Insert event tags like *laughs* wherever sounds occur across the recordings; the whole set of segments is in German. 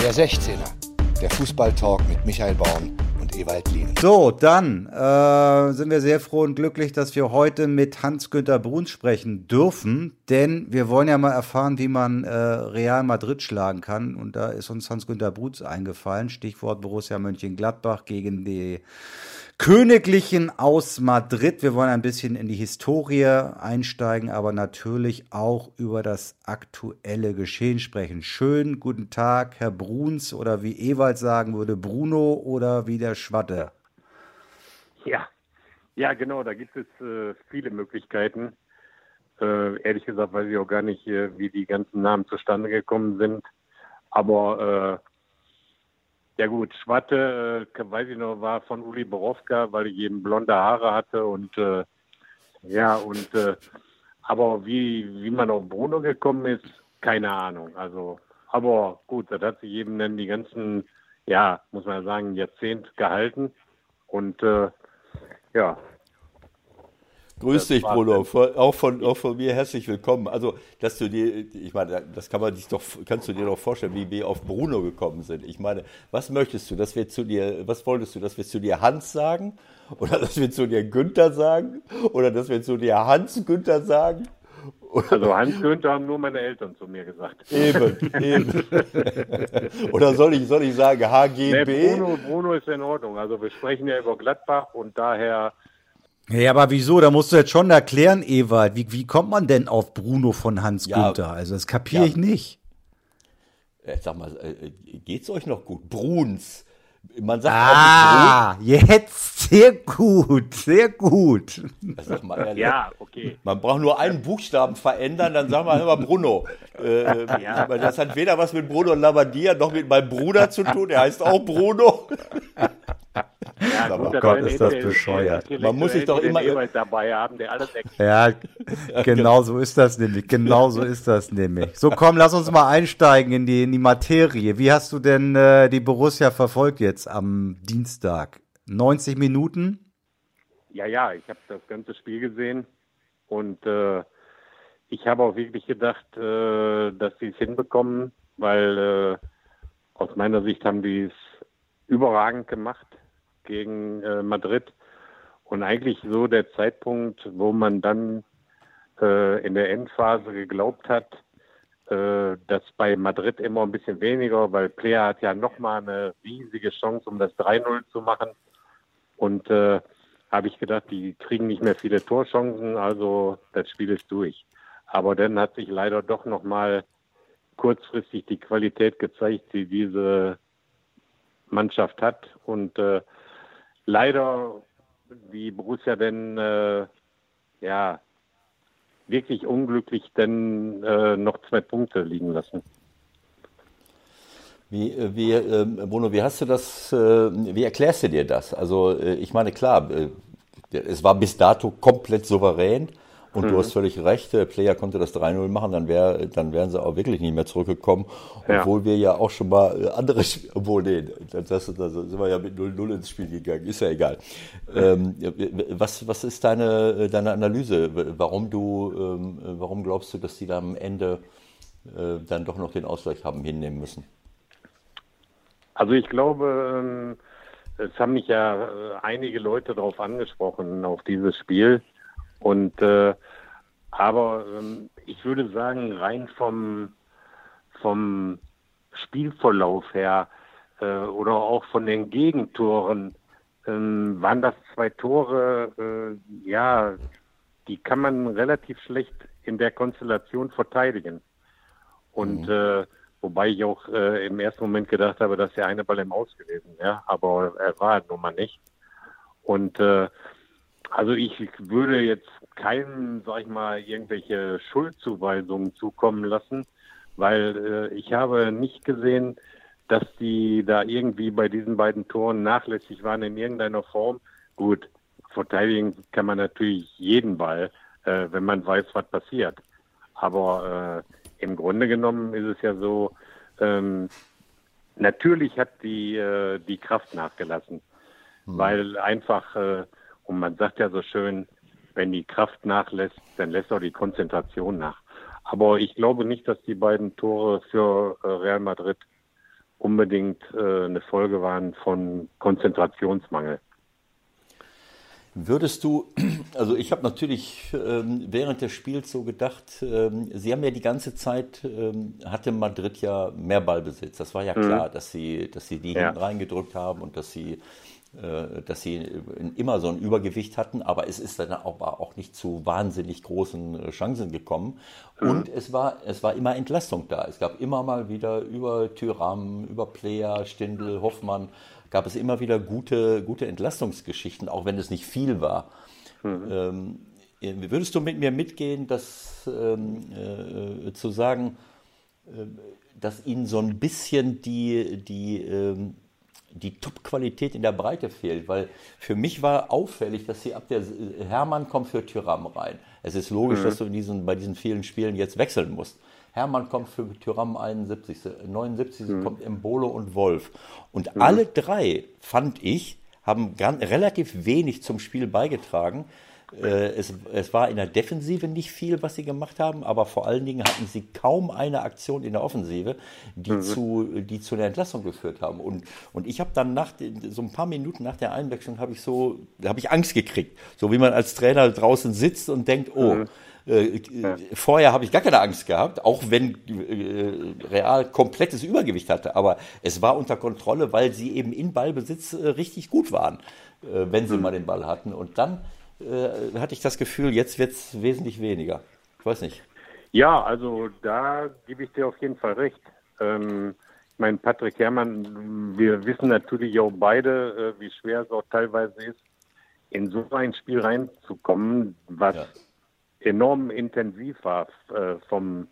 Der 16er, der Fußballtalk mit Michael Baum und Ewald Lien. So, dann äh, sind wir sehr froh und glücklich, dass wir heute mit Hans-Günter Bruns sprechen dürfen, denn wir wollen ja mal erfahren, wie man äh, Real Madrid schlagen kann. Und da ist uns Hans-Günter Bruns eingefallen. Stichwort Borussia Mönchengladbach gegen die Königlichen aus Madrid. Wir wollen ein bisschen in die Historie einsteigen, aber natürlich auch über das aktuelle Geschehen sprechen. Schönen guten Tag, Herr Bruns, oder wie Ewald sagen würde, Bruno oder wie der Schwatte. Ja, ja, genau, da gibt es äh, viele Möglichkeiten. Äh, ehrlich gesagt weiß ich auch gar nicht, äh, wie die ganzen Namen zustande gekommen sind. Aber äh, ja gut, Schwatte, äh, weiß ich noch, war von Uli Borowka, weil ich eben blonde Haare hatte und äh, ja und äh, aber wie wie man auf Bruno gekommen ist, keine Ahnung. Also aber gut, das hat sich eben dann die ganzen, ja, muss man sagen, Jahrzehnt gehalten und äh, ja, Grüß dich, Bruno. Auch von, auch von mir herzlich willkommen. Also, dass du dir, ich meine, das kann man sich doch, kannst du dir doch vorstellen, wie wir auf Bruno gekommen sind. Ich meine, was möchtest du, dass wir zu dir, was wolltest du, dass wir zu dir Hans sagen? Oder dass wir zu dir Günther sagen? Oder dass wir zu dir Hans Günther sagen? Also Hans Günther haben nur meine Eltern zu mir gesagt. Eben, eben. *laughs* Oder soll ich, soll ich sagen HGB? Nee, Bruno, Bruno ist in Ordnung. Also wir sprechen ja über Gladbach und daher ja, aber wieso? Da musst du jetzt schon erklären, Ewald. Wie, wie kommt man denn auf Bruno von Hans ja, Günther? Also, das kapiere ja. ich nicht. Äh, sag mal, äh, geht's euch noch gut? Bruns. Man sagt ah, jetzt sehr gut, sehr gut. Mal, ja, okay. Man braucht nur einen Buchstaben verändern, dann sagen wir immer Bruno. Äh, *laughs* ja. Das hat weder was mit Bruno Labbadia noch mit meinem Bruder zu tun. Der heißt auch Bruno. *laughs* Ja, gut, oh Gott, ist das bescheuert. Man muss sich doch immer dabei haben, der alles Ja, genau so ist das nämlich. Genau so ist das nämlich. So, komm, lass uns mal einsteigen in die, in die Materie. Wie hast du denn äh, die Borussia verfolgt jetzt am Dienstag? 90 Minuten? Ja, ja, ich habe das ganze Spiel gesehen und äh, ich habe auch wirklich gedacht, äh, dass sie es hinbekommen, weil äh, aus meiner Sicht haben die es überragend gemacht gegen äh, Madrid. Und eigentlich so der Zeitpunkt, wo man dann äh, in der Endphase geglaubt hat, äh, dass bei Madrid immer ein bisschen weniger, weil Player hat ja nochmal eine riesige Chance, um das 3-0 zu machen. Und äh, habe ich gedacht, die kriegen nicht mehr viele Torchancen, also das Spiel ist durch. Aber dann hat sich leider doch nochmal kurzfristig die Qualität gezeigt, die diese Mannschaft hat. Und äh, leider wie Borussia denn äh, ja wirklich unglücklich denn äh, noch zwei Punkte liegen lassen. Wie, äh, wie äh, Bruno, wie hast du das, äh, wie erklärst du dir das? Also äh, ich meine, klar, es war bis dato komplett souverän. Und mhm. du hast völlig recht, der Player konnte das 3-0 machen, dann, wär, dann wären sie auch wirklich nicht mehr zurückgekommen. Obwohl ja. wir ja auch schon mal äh, andere, obwohl, nee, das, das sind wir ja mit 0-0 ins Spiel gegangen, ist ja egal. Ähm, was, was ist deine, deine Analyse? Warum du, ähm, warum glaubst du, dass die da am Ende äh, dann doch noch den Ausgleich haben hinnehmen müssen? Also ich glaube, ähm, es haben mich ja äh, einige Leute darauf angesprochen, auf dieses Spiel. Und äh, aber ähm, ich würde sagen, rein vom, vom Spielverlauf her äh, oder auch von den Gegentoren ähm, waren das zwei Tore, äh, ja, die kann man relativ schlecht in der Konstellation verteidigen. Und mhm. äh, wobei ich auch äh, im ersten Moment gedacht habe, dass der eine Ball im Aus gewesen wäre, aber er war halt nun mal nicht. Und äh, also ich würde jetzt keinem, sag ich mal, irgendwelche Schuldzuweisungen zukommen lassen, weil äh, ich habe nicht gesehen, dass die da irgendwie bei diesen beiden Toren nachlässig waren in irgendeiner Form. Gut, verteidigen kann man natürlich jeden Ball, äh, wenn man weiß, was passiert. Aber äh, im Grunde genommen ist es ja so, ähm, natürlich hat die, äh, die Kraft nachgelassen, hm. weil einfach äh, und man sagt ja so schön, wenn die Kraft nachlässt, dann lässt auch die Konzentration nach. Aber ich glaube nicht, dass die beiden Tore für äh, Real Madrid unbedingt äh, eine Folge waren von Konzentrationsmangel. Würdest du, *clears throat* also ich habe natürlich ähm, während des Spiels so gedacht, ähm, Sie haben ja die ganze Zeit, ähm, hatte Madrid ja mehr Ballbesitz. Das war ja mhm. klar, dass Sie, dass Sie die ja. hinten reingedrückt haben und dass Sie, dass Sie immer so ein Übergewicht hatten. Aber es ist dann auch, auch nicht zu wahnsinnig großen äh, Chancen gekommen. Mhm. Und es war, es war immer Entlastung da. Es gab immer mal wieder über Tyram, über Player, Stindl, Hoffmann, gab es immer wieder gute, gute Entlastungsgeschichten, auch wenn es nicht viel war. Mhm. Ähm, würdest du mit mir mitgehen, dass ähm, äh, zu sagen, äh, dass ihnen so ein bisschen die, die, ähm, die Top-Qualität in der Breite fehlt? Weil für mich war auffällig, dass sie ab der Hermann kommt für Tyram rein. Es ist logisch, mhm. dass du in diesen, bei diesen vielen Spielen jetzt wechseln musst. Hermann kommt für Tyram 71. 79. Mhm. kommt Embolo und Wolf. Und mhm. alle drei, fand ich, haben ganz, relativ wenig zum Spiel beigetragen. Äh, es, es, war in der Defensive nicht viel, was sie gemacht haben, aber vor allen Dingen hatten sie kaum eine Aktion in der Offensive, die, mhm. zu, die zu einer Entlassung geführt haben. Und, und ich habe dann nach so ein paar Minuten nach der Einwechslung habe ich so, habe ich Angst gekriegt, so wie man als Trainer draußen sitzt und denkt, oh, mhm. Äh, ja. Vorher habe ich gar keine Angst gehabt, auch wenn äh, Real komplettes Übergewicht hatte. Aber es war unter Kontrolle, weil sie eben in Ballbesitz äh, richtig gut waren, äh, wenn sie mhm. mal den Ball hatten. Und dann äh, hatte ich das Gefühl, jetzt wird es wesentlich weniger. Ich weiß nicht. Ja, also da gebe ich dir auf jeden Fall recht. Ähm, ich meine, Patrick Herrmann, wir wissen natürlich auch beide, äh, wie schwer es auch teilweise ist, in so ein Spiel reinzukommen, was ja enorm intensiv war äh, vom,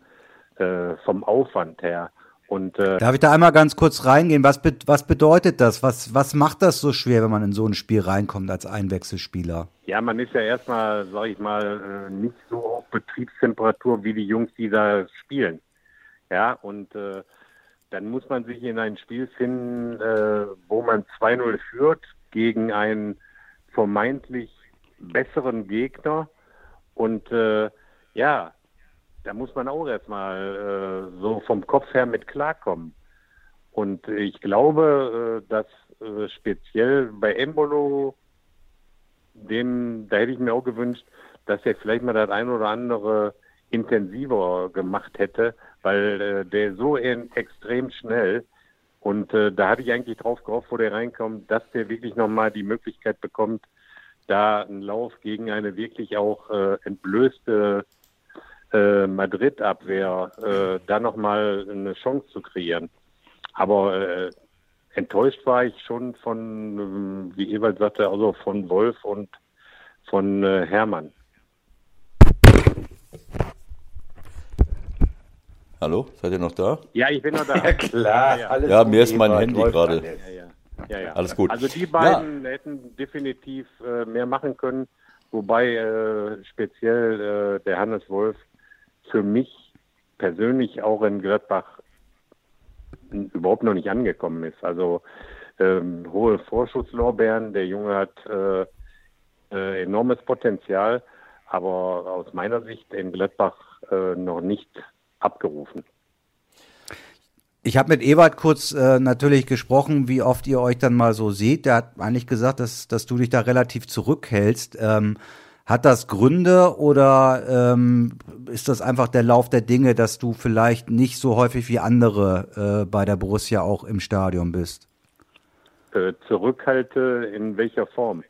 äh, vom Aufwand her. Und, äh, Darf ich da einmal ganz kurz reingehen? Was, be was bedeutet das? Was, was macht das so schwer, wenn man in so ein Spiel reinkommt als Einwechselspieler? Ja, man ist ja erstmal, sag ich mal, äh, nicht so auf Betriebstemperatur wie die Jungs, die da spielen. Ja, und äh, dann muss man sich in ein Spiel finden, äh, wo man 2-0 führt gegen einen vermeintlich besseren Gegner und äh, ja, da muss man auch erstmal äh, so vom Kopf her mit klarkommen. Und ich glaube, äh, dass äh, speziell bei Embolo, dem, da hätte ich mir auch gewünscht, dass er vielleicht mal das ein oder andere intensiver gemacht hätte, weil äh, der so extrem schnell und äh, da hatte ich eigentlich drauf gehofft, wo der reinkommt, dass der wirklich nochmal die Möglichkeit bekommt, da einen Lauf gegen eine wirklich auch äh, entblößte äh, Madrid-Abwehr äh, da nochmal eine Chance zu kreieren. Aber äh, enttäuscht war ich schon von, wie Ewald sagte, also von Wolf und von äh, Hermann. Hallo, seid ihr noch da? Ja, ich bin noch da. *laughs* Ja, klar. Ja, ja. ja mir ist mein Handy gerade. Ja, ja. Ja, ja. Alles gut. Also die beiden ja. hätten definitiv äh, mehr machen können, wobei äh, speziell äh, der Hannes Wolf für mich persönlich auch in Gladbach überhaupt noch nicht angekommen ist. Also ähm, hohe Vorschusslorbeeren, der Junge hat äh, äh, enormes Potenzial, aber aus meiner Sicht in Gladbach äh, noch nicht abgerufen. Ich habe mit Ewald kurz äh, natürlich gesprochen, wie oft ihr euch dann mal so seht. Der hat eigentlich gesagt, dass, dass du dich da relativ zurückhältst. Ähm, hat das Gründe oder ähm, ist das einfach der Lauf der Dinge, dass du vielleicht nicht so häufig wie andere äh, bei der Borussia auch im Stadion bist? Äh, zurückhalte in welcher Form?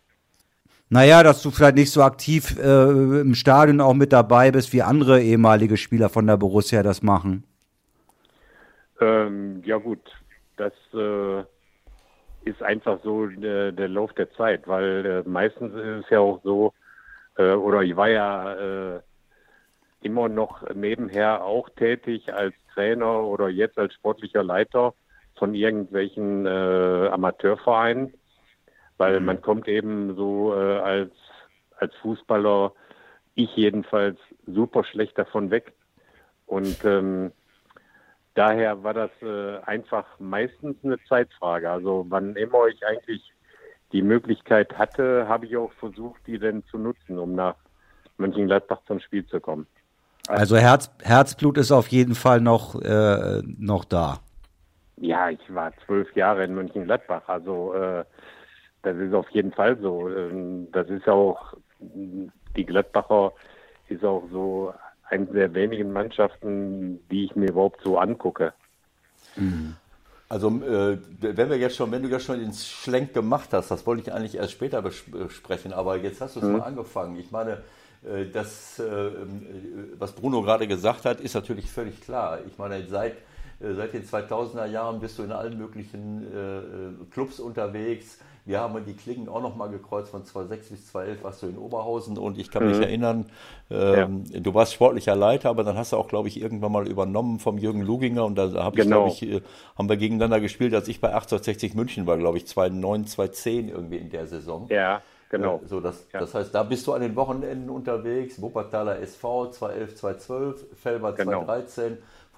Naja, dass du vielleicht nicht so aktiv äh, im Stadion auch mit dabei bist, wie andere ehemalige Spieler von der Borussia das machen. Ähm, ja gut, das äh, ist einfach so der, der, Lauf der Zeit, weil äh, meistens ist es ja auch so, äh, oder ich war ja äh, immer noch nebenher auch tätig als Trainer oder jetzt als sportlicher Leiter von irgendwelchen äh, Amateurvereinen, weil mhm. man kommt eben so äh, als, als Fußballer, ich jedenfalls, super schlecht davon weg. Und ähm, daher war das äh, einfach meistens eine Zeitfrage. Also wann immer ich eigentlich die Möglichkeit hatte, habe ich auch versucht, die dann zu nutzen, um nach Mönchengladbach zum Spiel zu kommen. Also Herz, Herzblut ist auf jeden Fall noch, äh, noch da. Ja, ich war zwölf Jahre in Mönchengladbach. Also äh, das ist auf jeden Fall so. Ähm, das ist auch, die Gladbacher ist auch so eine der wenigen Mannschaften, die ich mir überhaupt so angucke. Also äh, wenn wir jetzt schon, wenn du ja schon den Schlenk gemacht hast, das wollte ich eigentlich erst später besprechen, aber jetzt hast du es mhm. mal angefangen. Ich meine, äh, das, äh, was Bruno gerade gesagt hat, ist natürlich völlig klar. Ich meine, seit, äh, seit den 2000er Jahren bist du in allen möglichen Clubs unterwegs. Wir haben die Klingen auch noch mal gekreuzt von 2006 bis 2011 warst du in Oberhausen und ich kann mhm. mich erinnern, ähm, ja. du warst sportlicher Leiter, aber dann hast du auch, glaube ich, irgendwann mal übernommen vom Jürgen Luginger und da hab genau. ich, glaube ich, haben wir gegeneinander gespielt, als ich bei 1860 München war, glaube ich, 2009, 2010 irgendwie in der Saison. Ja. Genau. So, das, ja. das heißt, da bist du an den Wochenenden unterwegs. Wuppertaler SV 2011, 2012, Felber genau.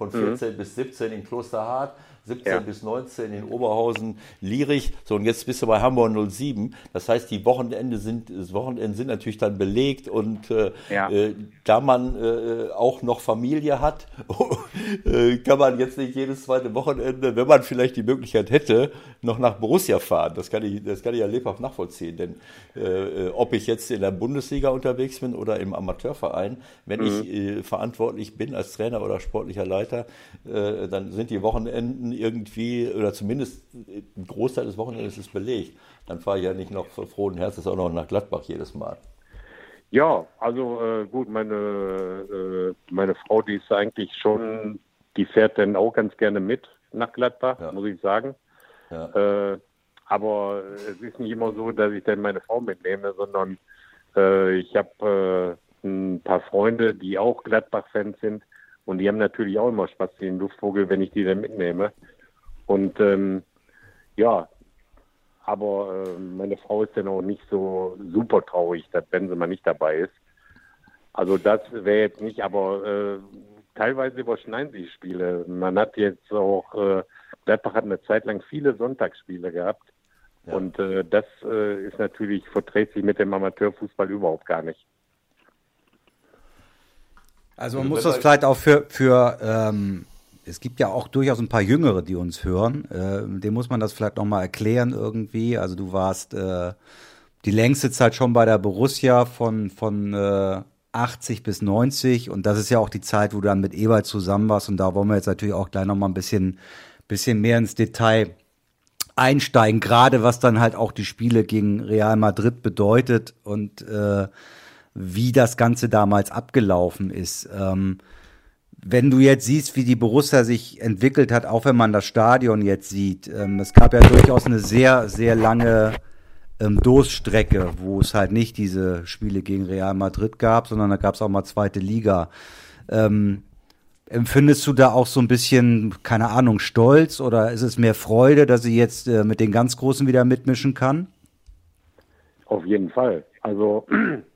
2013, von 14 mhm. bis 17 in Klosterhardt. 17 ja. bis 19 in Oberhausen, Lierich. So, und jetzt bist du bei Hamburg 07. Das heißt, die Wochenende sind, das Wochenende sind natürlich dann belegt und äh, ja. äh, da man äh, auch noch Familie hat, *laughs* äh, kann man jetzt nicht jedes zweite Wochenende, wenn man vielleicht die Möglichkeit hätte, noch nach Borussia fahren. Das kann ich, das kann ich ja lebhaft nachvollziehen. Denn äh, äh, ob ich jetzt in der Bundesliga unterwegs bin oder im Amateurverein, wenn mhm. ich verantwortlich bin als Trainer oder sportlicher Leiter, dann sind die Wochenenden irgendwie, oder zumindest ein Großteil des Wochenendes ist belegt. Dann fahre ich ja nicht noch frohen Herzens auch noch nach Gladbach jedes Mal. Ja, also äh, gut, meine, äh, meine Frau, die ist eigentlich schon, die fährt dann auch ganz gerne mit nach Gladbach, ja. muss ich sagen. Ja. Äh, aber es ist nicht immer so, dass ich dann meine Frau mitnehme, sondern äh, ich habe äh, ein paar Freunde, die auch Gladbach-Fans sind und die haben natürlich auch immer Spaß, den Luftvogel, wenn ich die dann mitnehme. Und ähm, ja, aber äh, meine Frau ist dann auch nicht so super traurig, dass Benzema nicht dabei ist. Also das wäre jetzt nicht, aber äh, teilweise überschneiden sich Spiele. Man hat jetzt auch, äh, Gladbach hat eine Zeit lang viele Sonntagsspiele gehabt. Ja. Und äh, das äh, ist natürlich, verträgt sich mit dem Amateurfußball überhaupt gar nicht. Also man muss das vielleicht auch für, für ähm, es gibt ja auch durchaus ein paar Jüngere, die uns hören. Äh, dem muss man das vielleicht nochmal erklären irgendwie. Also du warst äh, die längste Zeit schon bei der Borussia von, von äh, 80 bis 90 und das ist ja auch die Zeit, wo du dann mit Ewald zusammen warst. Und da wollen wir jetzt natürlich auch gleich nochmal ein bisschen, bisschen mehr ins Detail einsteigen, gerade was dann halt auch die Spiele gegen Real Madrid bedeutet. Und äh, wie das Ganze damals abgelaufen ist. Ähm, wenn du jetzt siehst, wie die Borussia sich entwickelt hat, auch wenn man das Stadion jetzt sieht, ähm, es gab ja durchaus eine sehr, sehr lange ähm, Durststrecke, wo es halt nicht diese Spiele gegen Real Madrid gab, sondern da gab es auch mal zweite Liga. Ähm, empfindest du da auch so ein bisschen, keine Ahnung, Stolz oder ist es mehr Freude, dass sie jetzt äh, mit den ganz Großen wieder mitmischen kann? Auf jeden Fall. Also *clears throat*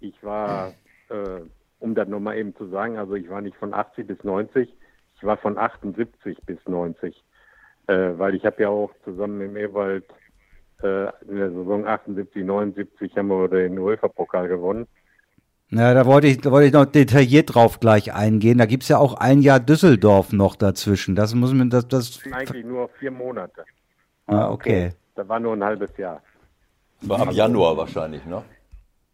ich war, äh, um das nochmal eben zu sagen, also ich war nicht von 80 bis 90, ich war von 78 bis 90, äh, weil ich habe ja auch zusammen mit Ewald äh, in der Saison 78, 79 haben wir den UEFA-Pokal gewonnen. Na, da wollte ich, da wollte ich noch detailliert drauf gleich eingehen. Da gibt es ja auch ein Jahr Düsseldorf noch dazwischen. Das muss man, das, das. Eigentlich nur vier Monate. Ah, okay. Da war nur ein halbes Jahr. War ab Januar wahrscheinlich, ne?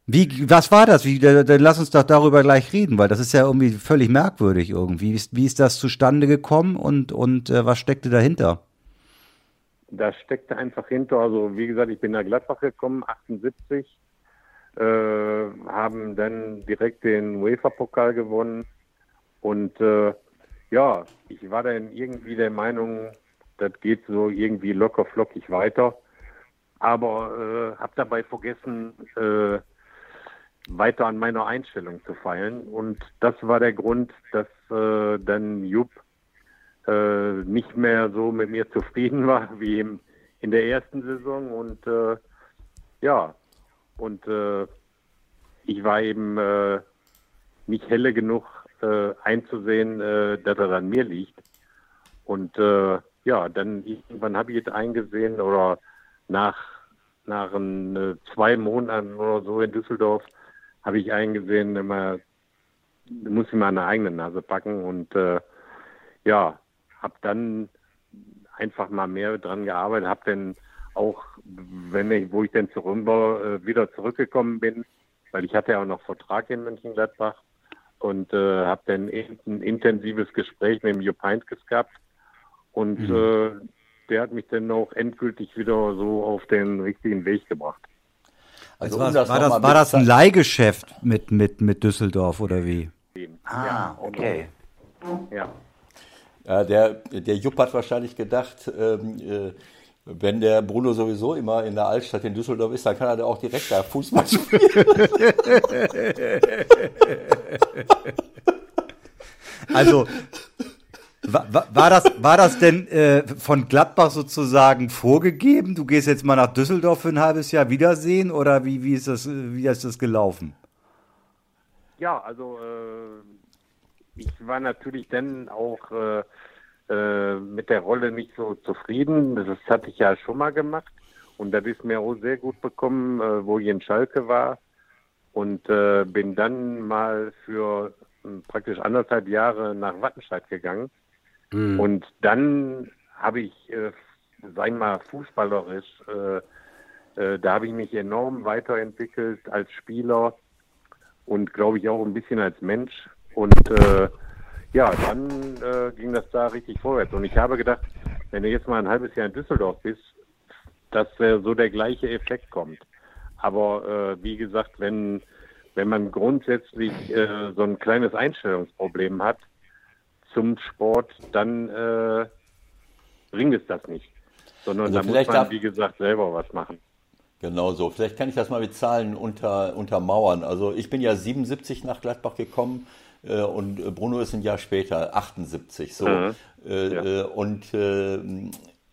Wie, was war das? Wie, dann lass uns doch darüber gleich reden, weil das ist ja irgendwie völlig merkwürdig irgendwie. Wie ist, wie ist das zustande gekommen und, und äh, was steckte dahinter? Da steckte einfach hinter, also wie gesagt, ich bin nach Gladbach gekommen, 78, äh, haben dann direkt den UEFA-Pokal gewonnen und äh, ja, ich war dann irgendwie der Meinung, das geht so irgendwie locker flockig weiter, aber äh, habe dabei vergessen, äh, weiter an meiner Einstellung zu feilen. Und das war der Grund, dass äh, dann Jupp äh, nicht mehr so mit mir *laughs* zufrieden war wie im, in der ersten Saison. Und äh, ja, und äh, ich war eben äh, nicht helle genug äh, einzusehen, dass er an mir liegt. Und ja, dann irgendwann habe ich es eingesehen oder nach nach ein, zwei Monaten oder so in Düsseldorf habe ich eingesehen, immer muss ich mal eine eigene Nase packen und äh, ja, habe dann einfach mal mehr dran gearbeitet, habe dann auch, wenn ich, wo ich dann zu Rümbau äh, wieder zurückgekommen bin, weil ich hatte ja auch noch Vertrag in Mönchengladbach und äh, habe dann ein intensives Gespräch mit dem Jupp Heynckes gehabt und mhm. äh, der hat mich dann auch endgültig wieder so auf den richtigen Weg gebracht. Also, also war, das, war, das, war das ein Leihgeschäft mit, mit, mit Düsseldorf oder wie? Ah, ja, okay. Ja. ja. der, der Jupp hat wahrscheinlich gedacht, ähm, äh, wenn der Bruno sowieso immer in der Altstadt in Düsseldorf ist, dann kann er auch direkt da Fußball *laughs* spielen. also war, war, das, war das denn äh, von Gladbach sozusagen vorgegeben? Du gehst jetzt mal nach Düsseldorf für ein halbes Jahr Wiedersehen oder wie, wie, ist, das, wie ist das gelaufen? Ja, also äh, ich war natürlich dann auch äh, äh, mit der Rolle nicht so zufrieden. Das hatte ich ja schon mal gemacht. Und das ist mir auch sehr gut bekommen, äh, wo ich in Schalke war. Und äh, bin dann mal für hm, praktisch anderthalb Jahre nach Wattenscheid gegangen. Mhm. Und dann habe ich, äh, sag ich mal, fußballerisch, äh, äh, da habe ich mich enorm weiterentwickelt als Spieler und glaube ich auch ein bisschen als Mensch. Und äh, ja, dann äh, ging das da richtig vorwärts. Und ich habe gedacht, wenn du jetzt mal ein halbes Jahr in Düsseldorf bist, dass äh, so der gleiche Effekt kommt. Aber äh, wie gesagt, wenn, wenn man grundsätzlich äh, so ein kleines Einstellungsproblem hat zum Sport, dann äh, bringt es das nicht. Sondern also da muss man, wie gesagt, selber was machen. Genau so. Vielleicht kann ich das mal mit Zahlen unter, untermauern. Also ich bin ja 77 nach Gladbach gekommen äh, und Bruno ist ein Jahr später, 78. So. Mhm. Äh, ja. Äh, und,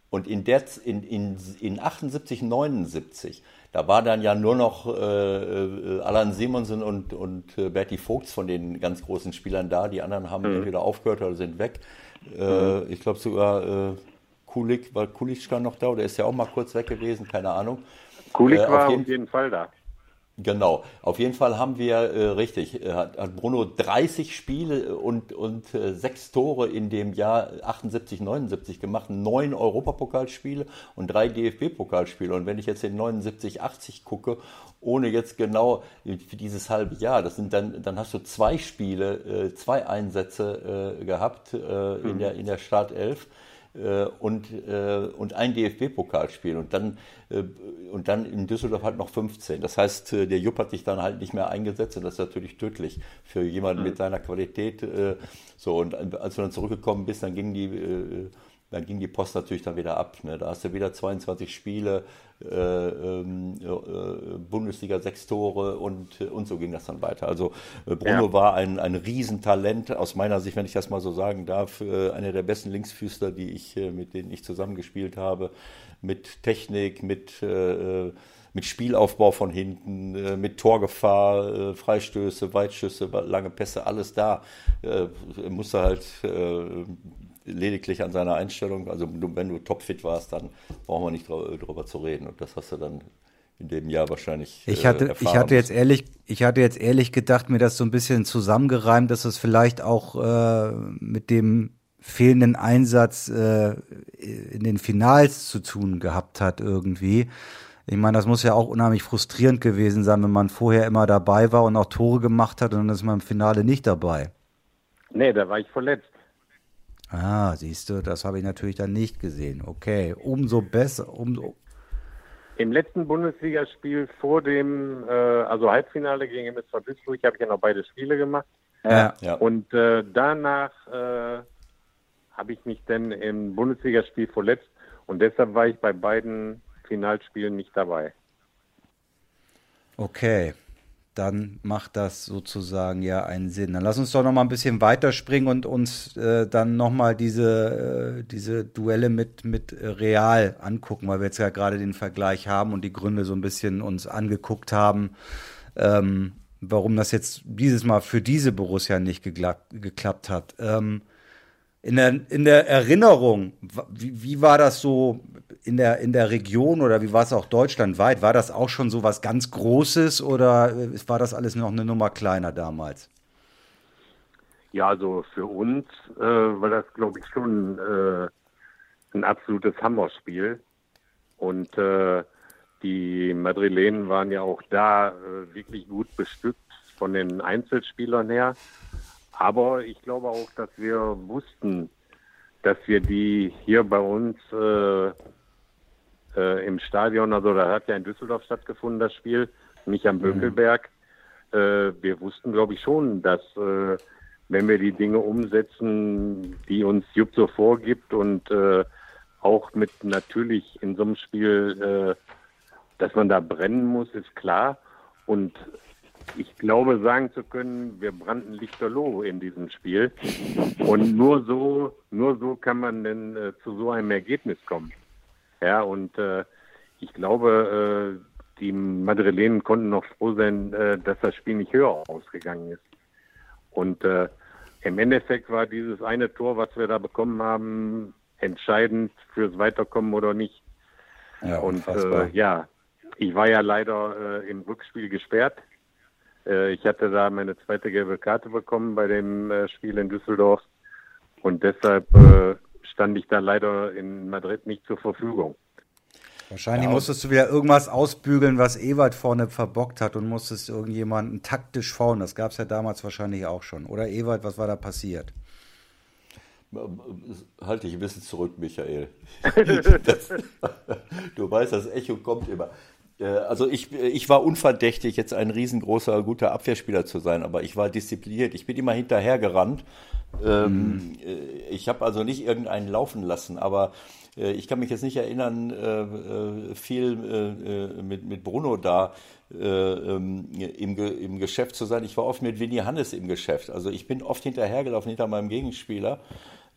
und in, der, in, in, in 78, 79, da war dann ja nur noch äh, Alan Simonsen und, und äh, Berti Vogts von den ganz großen Spielern da. Die anderen haben mhm. entweder aufgehört oder sind weg. Äh, ich glaube sogar äh, Kulik, war Kulik noch da oder ist ja auch mal kurz weg gewesen, keine Ahnung. Kulik war auf jeden, auf jeden Fall da. Genau, auf jeden Fall haben wir, äh, richtig, äh, hat, Bruno 30 Spiele und, und äh, sechs Tore in dem Jahr 78, 79 gemacht, neun Europapokalspiele und drei DFB-Pokalspiele. Und wenn ich jetzt in 79, 80 gucke, ohne jetzt genau für dieses halbe Jahr, das sind dann, dann hast du zwei Spiele, äh, zwei Einsätze äh, gehabt äh, in, mhm. der, in der Startelf äh, und, äh, und ein DFB-Pokalspiel und dann, äh, und dann in Düsseldorf halt noch 15. Das heißt, der Jupp hat dich dann halt nicht mehr eingesetzt und das ist natürlich tödlich für jemanden mhm. mit seiner Qualität. so, und als du dann zurückgekommen bist, dann ging die dann ging die Post natürlich dann wieder ab. Ne? Da hast du wieder 22 Spiele, äh, ähm, äh, Bundesliga sechs Tore und, und so ging das dann weiter. Also äh, Bruno ja. war ein, ein Riesentalent aus meiner Sicht, wenn ich das mal so sagen darf, äh, einer der besten Linksfüßler, die ich, äh, mit denen ich zusammengespielt habe, mit Technik, mit äh, mit Spielaufbau von hinten, mit Torgefahr, Freistöße, Weitschüsse, lange Pässe, alles da. Er musste halt lediglich an seiner Einstellung. Also wenn du topfit warst, dann brauchen wir nicht darüber zu reden. Und das hast du dann in dem Jahr wahrscheinlich. Ich hatte, äh, ich hatte jetzt ehrlich, ich hatte jetzt ehrlich gedacht, mir das so ein bisschen zusammengereimt, dass es vielleicht auch äh, mit dem fehlenden Einsatz äh, in den Finals zu tun gehabt hat irgendwie. Ich meine, das muss ja auch unheimlich frustrierend gewesen sein, wenn man vorher immer dabei war und auch Tore gemacht hat und dann ist man im Finale nicht dabei. Nee, da war ich verletzt. Ah, siehst du, das habe ich natürlich dann nicht gesehen. Okay, umso besser, umso. Im letzten Bundesligaspiel vor dem, äh, also Halbfinale gegen MSV Duisburg, habe ich ja noch beide Spiele gemacht. Ja. ja. Und äh, danach äh, habe ich mich dann im Bundesligaspiel verletzt und deshalb war ich bei beiden Finalspielen nicht dabei. Okay dann macht das sozusagen ja einen Sinn. Dann lass uns doch noch mal ein bisschen weiterspringen und uns äh, dann noch mal diese, äh, diese Duelle mit, mit Real angucken, weil wir jetzt ja gerade den Vergleich haben und die Gründe so ein bisschen uns angeguckt haben, ähm, warum das jetzt dieses Mal für diese Borussia nicht geklappt hat. Ähm, in der, in der Erinnerung, wie, wie war das so in der, in der Region oder wie war es auch deutschlandweit? War das auch schon so was ganz Großes oder war das alles noch eine Nummer kleiner damals? Ja, also für uns äh, war das, glaube ich, schon äh, ein absolutes Hammerspiel. Und äh, die Madrilenen waren ja auch da äh, wirklich gut bestückt von den Einzelspielern her. Aber ich glaube auch, dass wir wussten, dass wir die hier bei uns äh, äh, im Stadion, also da hat ja in Düsseldorf stattgefunden, das Spiel, nicht am mhm. Bökelberg. Mhm. Äh, wir wussten, glaube ich, schon, dass äh, wenn wir die Dinge umsetzen, die uns Jupp so vorgibt und äh, auch mit natürlich in so einem Spiel, äh, dass man da brennen muss, ist klar. Und ich glaube, sagen zu können, wir brannten lichterloh in diesem Spiel. Und nur so, nur so kann man denn äh, zu so einem Ergebnis kommen. Ja, und äh, ich glaube, äh, die Madrilenen konnten noch froh sein, äh, dass das Spiel nicht höher ausgegangen ist. Und äh, im Endeffekt war dieses eine Tor, was wir da bekommen haben, entscheidend fürs Weiterkommen oder nicht. Ja, und äh, ja, ich war ja leider äh, im Rückspiel gesperrt. Äh, ich hatte da meine zweite gelbe Karte bekommen bei dem äh, Spiel in Düsseldorf und deshalb äh, stand ich da leider in Madrid nicht zur Verfügung. Wahrscheinlich ja, musstest du wieder irgendwas ausbügeln, was Ewald vorne verbockt hat und musstest irgendjemanden taktisch fauen. Das gab es ja damals wahrscheinlich auch schon. Oder Ewald, was war da passiert? Halte dich ein bisschen zurück, Michael. *laughs* das, du weißt, das Echo kommt immer. Äh, also ich, ich war unverdächtig, jetzt ein riesengroßer, guter Abwehrspieler zu sein, aber ich war diszipliniert. Ich bin immer hinterhergerannt. Mhm. Ich habe also nicht irgendeinen laufen lassen, aber äh, ich kann mich jetzt nicht erinnern, viel mit, Bruno da ähm, im, Geschäft zu sein. Ich war oft mit Winnie Hannes im Geschäft. Also ich bin oft hinterhergelaufen hinter meinem Gegenspieler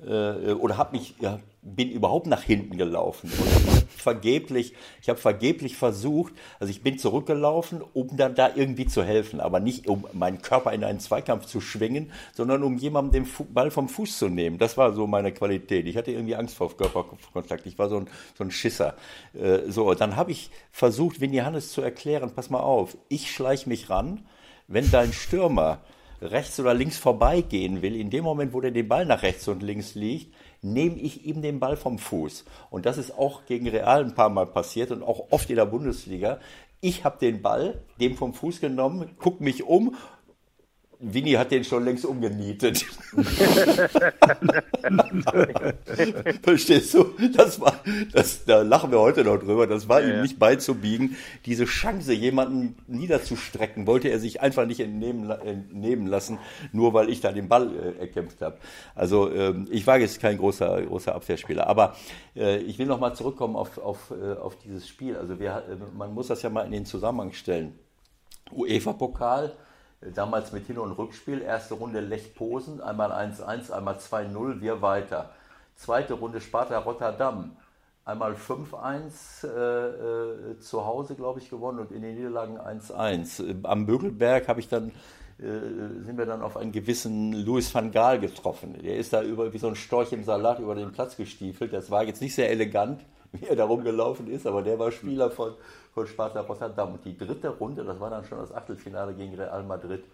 äh, oder habe mich ja, bin überhaupt nach hinten gelaufen. Und vergeblich ich habe vergeblich versucht also ich bin zurückgelaufen um dann da irgendwie zu helfen. Aber nicht um meinen Körper in einen Zweikampf zu schwingen sondern um jemandem den Ball vom Fuß zu nehmen. Das war so meine Qualität. Ich hatte irgendwie Angst vor Körperkontakt ich war so ein so ein Schisser. Äh, so dann habe ich versucht Winnie Hannes zu erklären pass mal auf ich schleich mich ran wenn dein Stürmer rechts oder links vorbeigehen will, in dem Moment, wo der den Ball nach rechts und links liegt, nehme ich ihm den Ball vom Fuß. Und das ist auch gegen Real ein paar Mal passiert und auch oft in der Bundesliga. Ich habe den Ball dem vom Fuß genommen, gucke mich um Winnie hat den schon längst umgenietet. *laughs* Verstehst du? Das war, das, da lachen wir heute noch drüber. Das war ja, ihm nicht beizubiegen. Diese Chance, jemanden niederzustrecken, wollte er sich einfach nicht entnehmen, entnehmen lassen, nur weil ich da den Ball äh, erkämpft habe. Also ähm, ich war jetzt kein großer, großer Abwehrspieler. Aber äh, ich will noch mal zurückkommen auf, auf, äh, auf dieses Spiel. Also wir, äh, man muss das ja mal in den Zusammenhang stellen. UEFA-Pokal damals mit Hin- und Rückspiel. Erste Runde Lech Posen, einmal 1-1, einmal 2-0, wir weiter. Zweite Runde Sparta Rotterdam, einmal 5-1 äh, äh, zu Hause, glaube ich, gewonnen und in den Niederlagen 1-1. Am Bögelberg habe ich dann äh, sind wir dann auf einen gewissen Louis van Gaal getroffen. Der ist da über, wie so ein Storch im Salat über den Platz gestiefelt. Das war jetzt nicht sehr elegant, *laughs* wie er da rumgelaufen ist, aber der war Spieler von, von Sparta Rotterdam. Und die dritte Runde, das war dann schon das Achtelfinale gegen Real Madrid.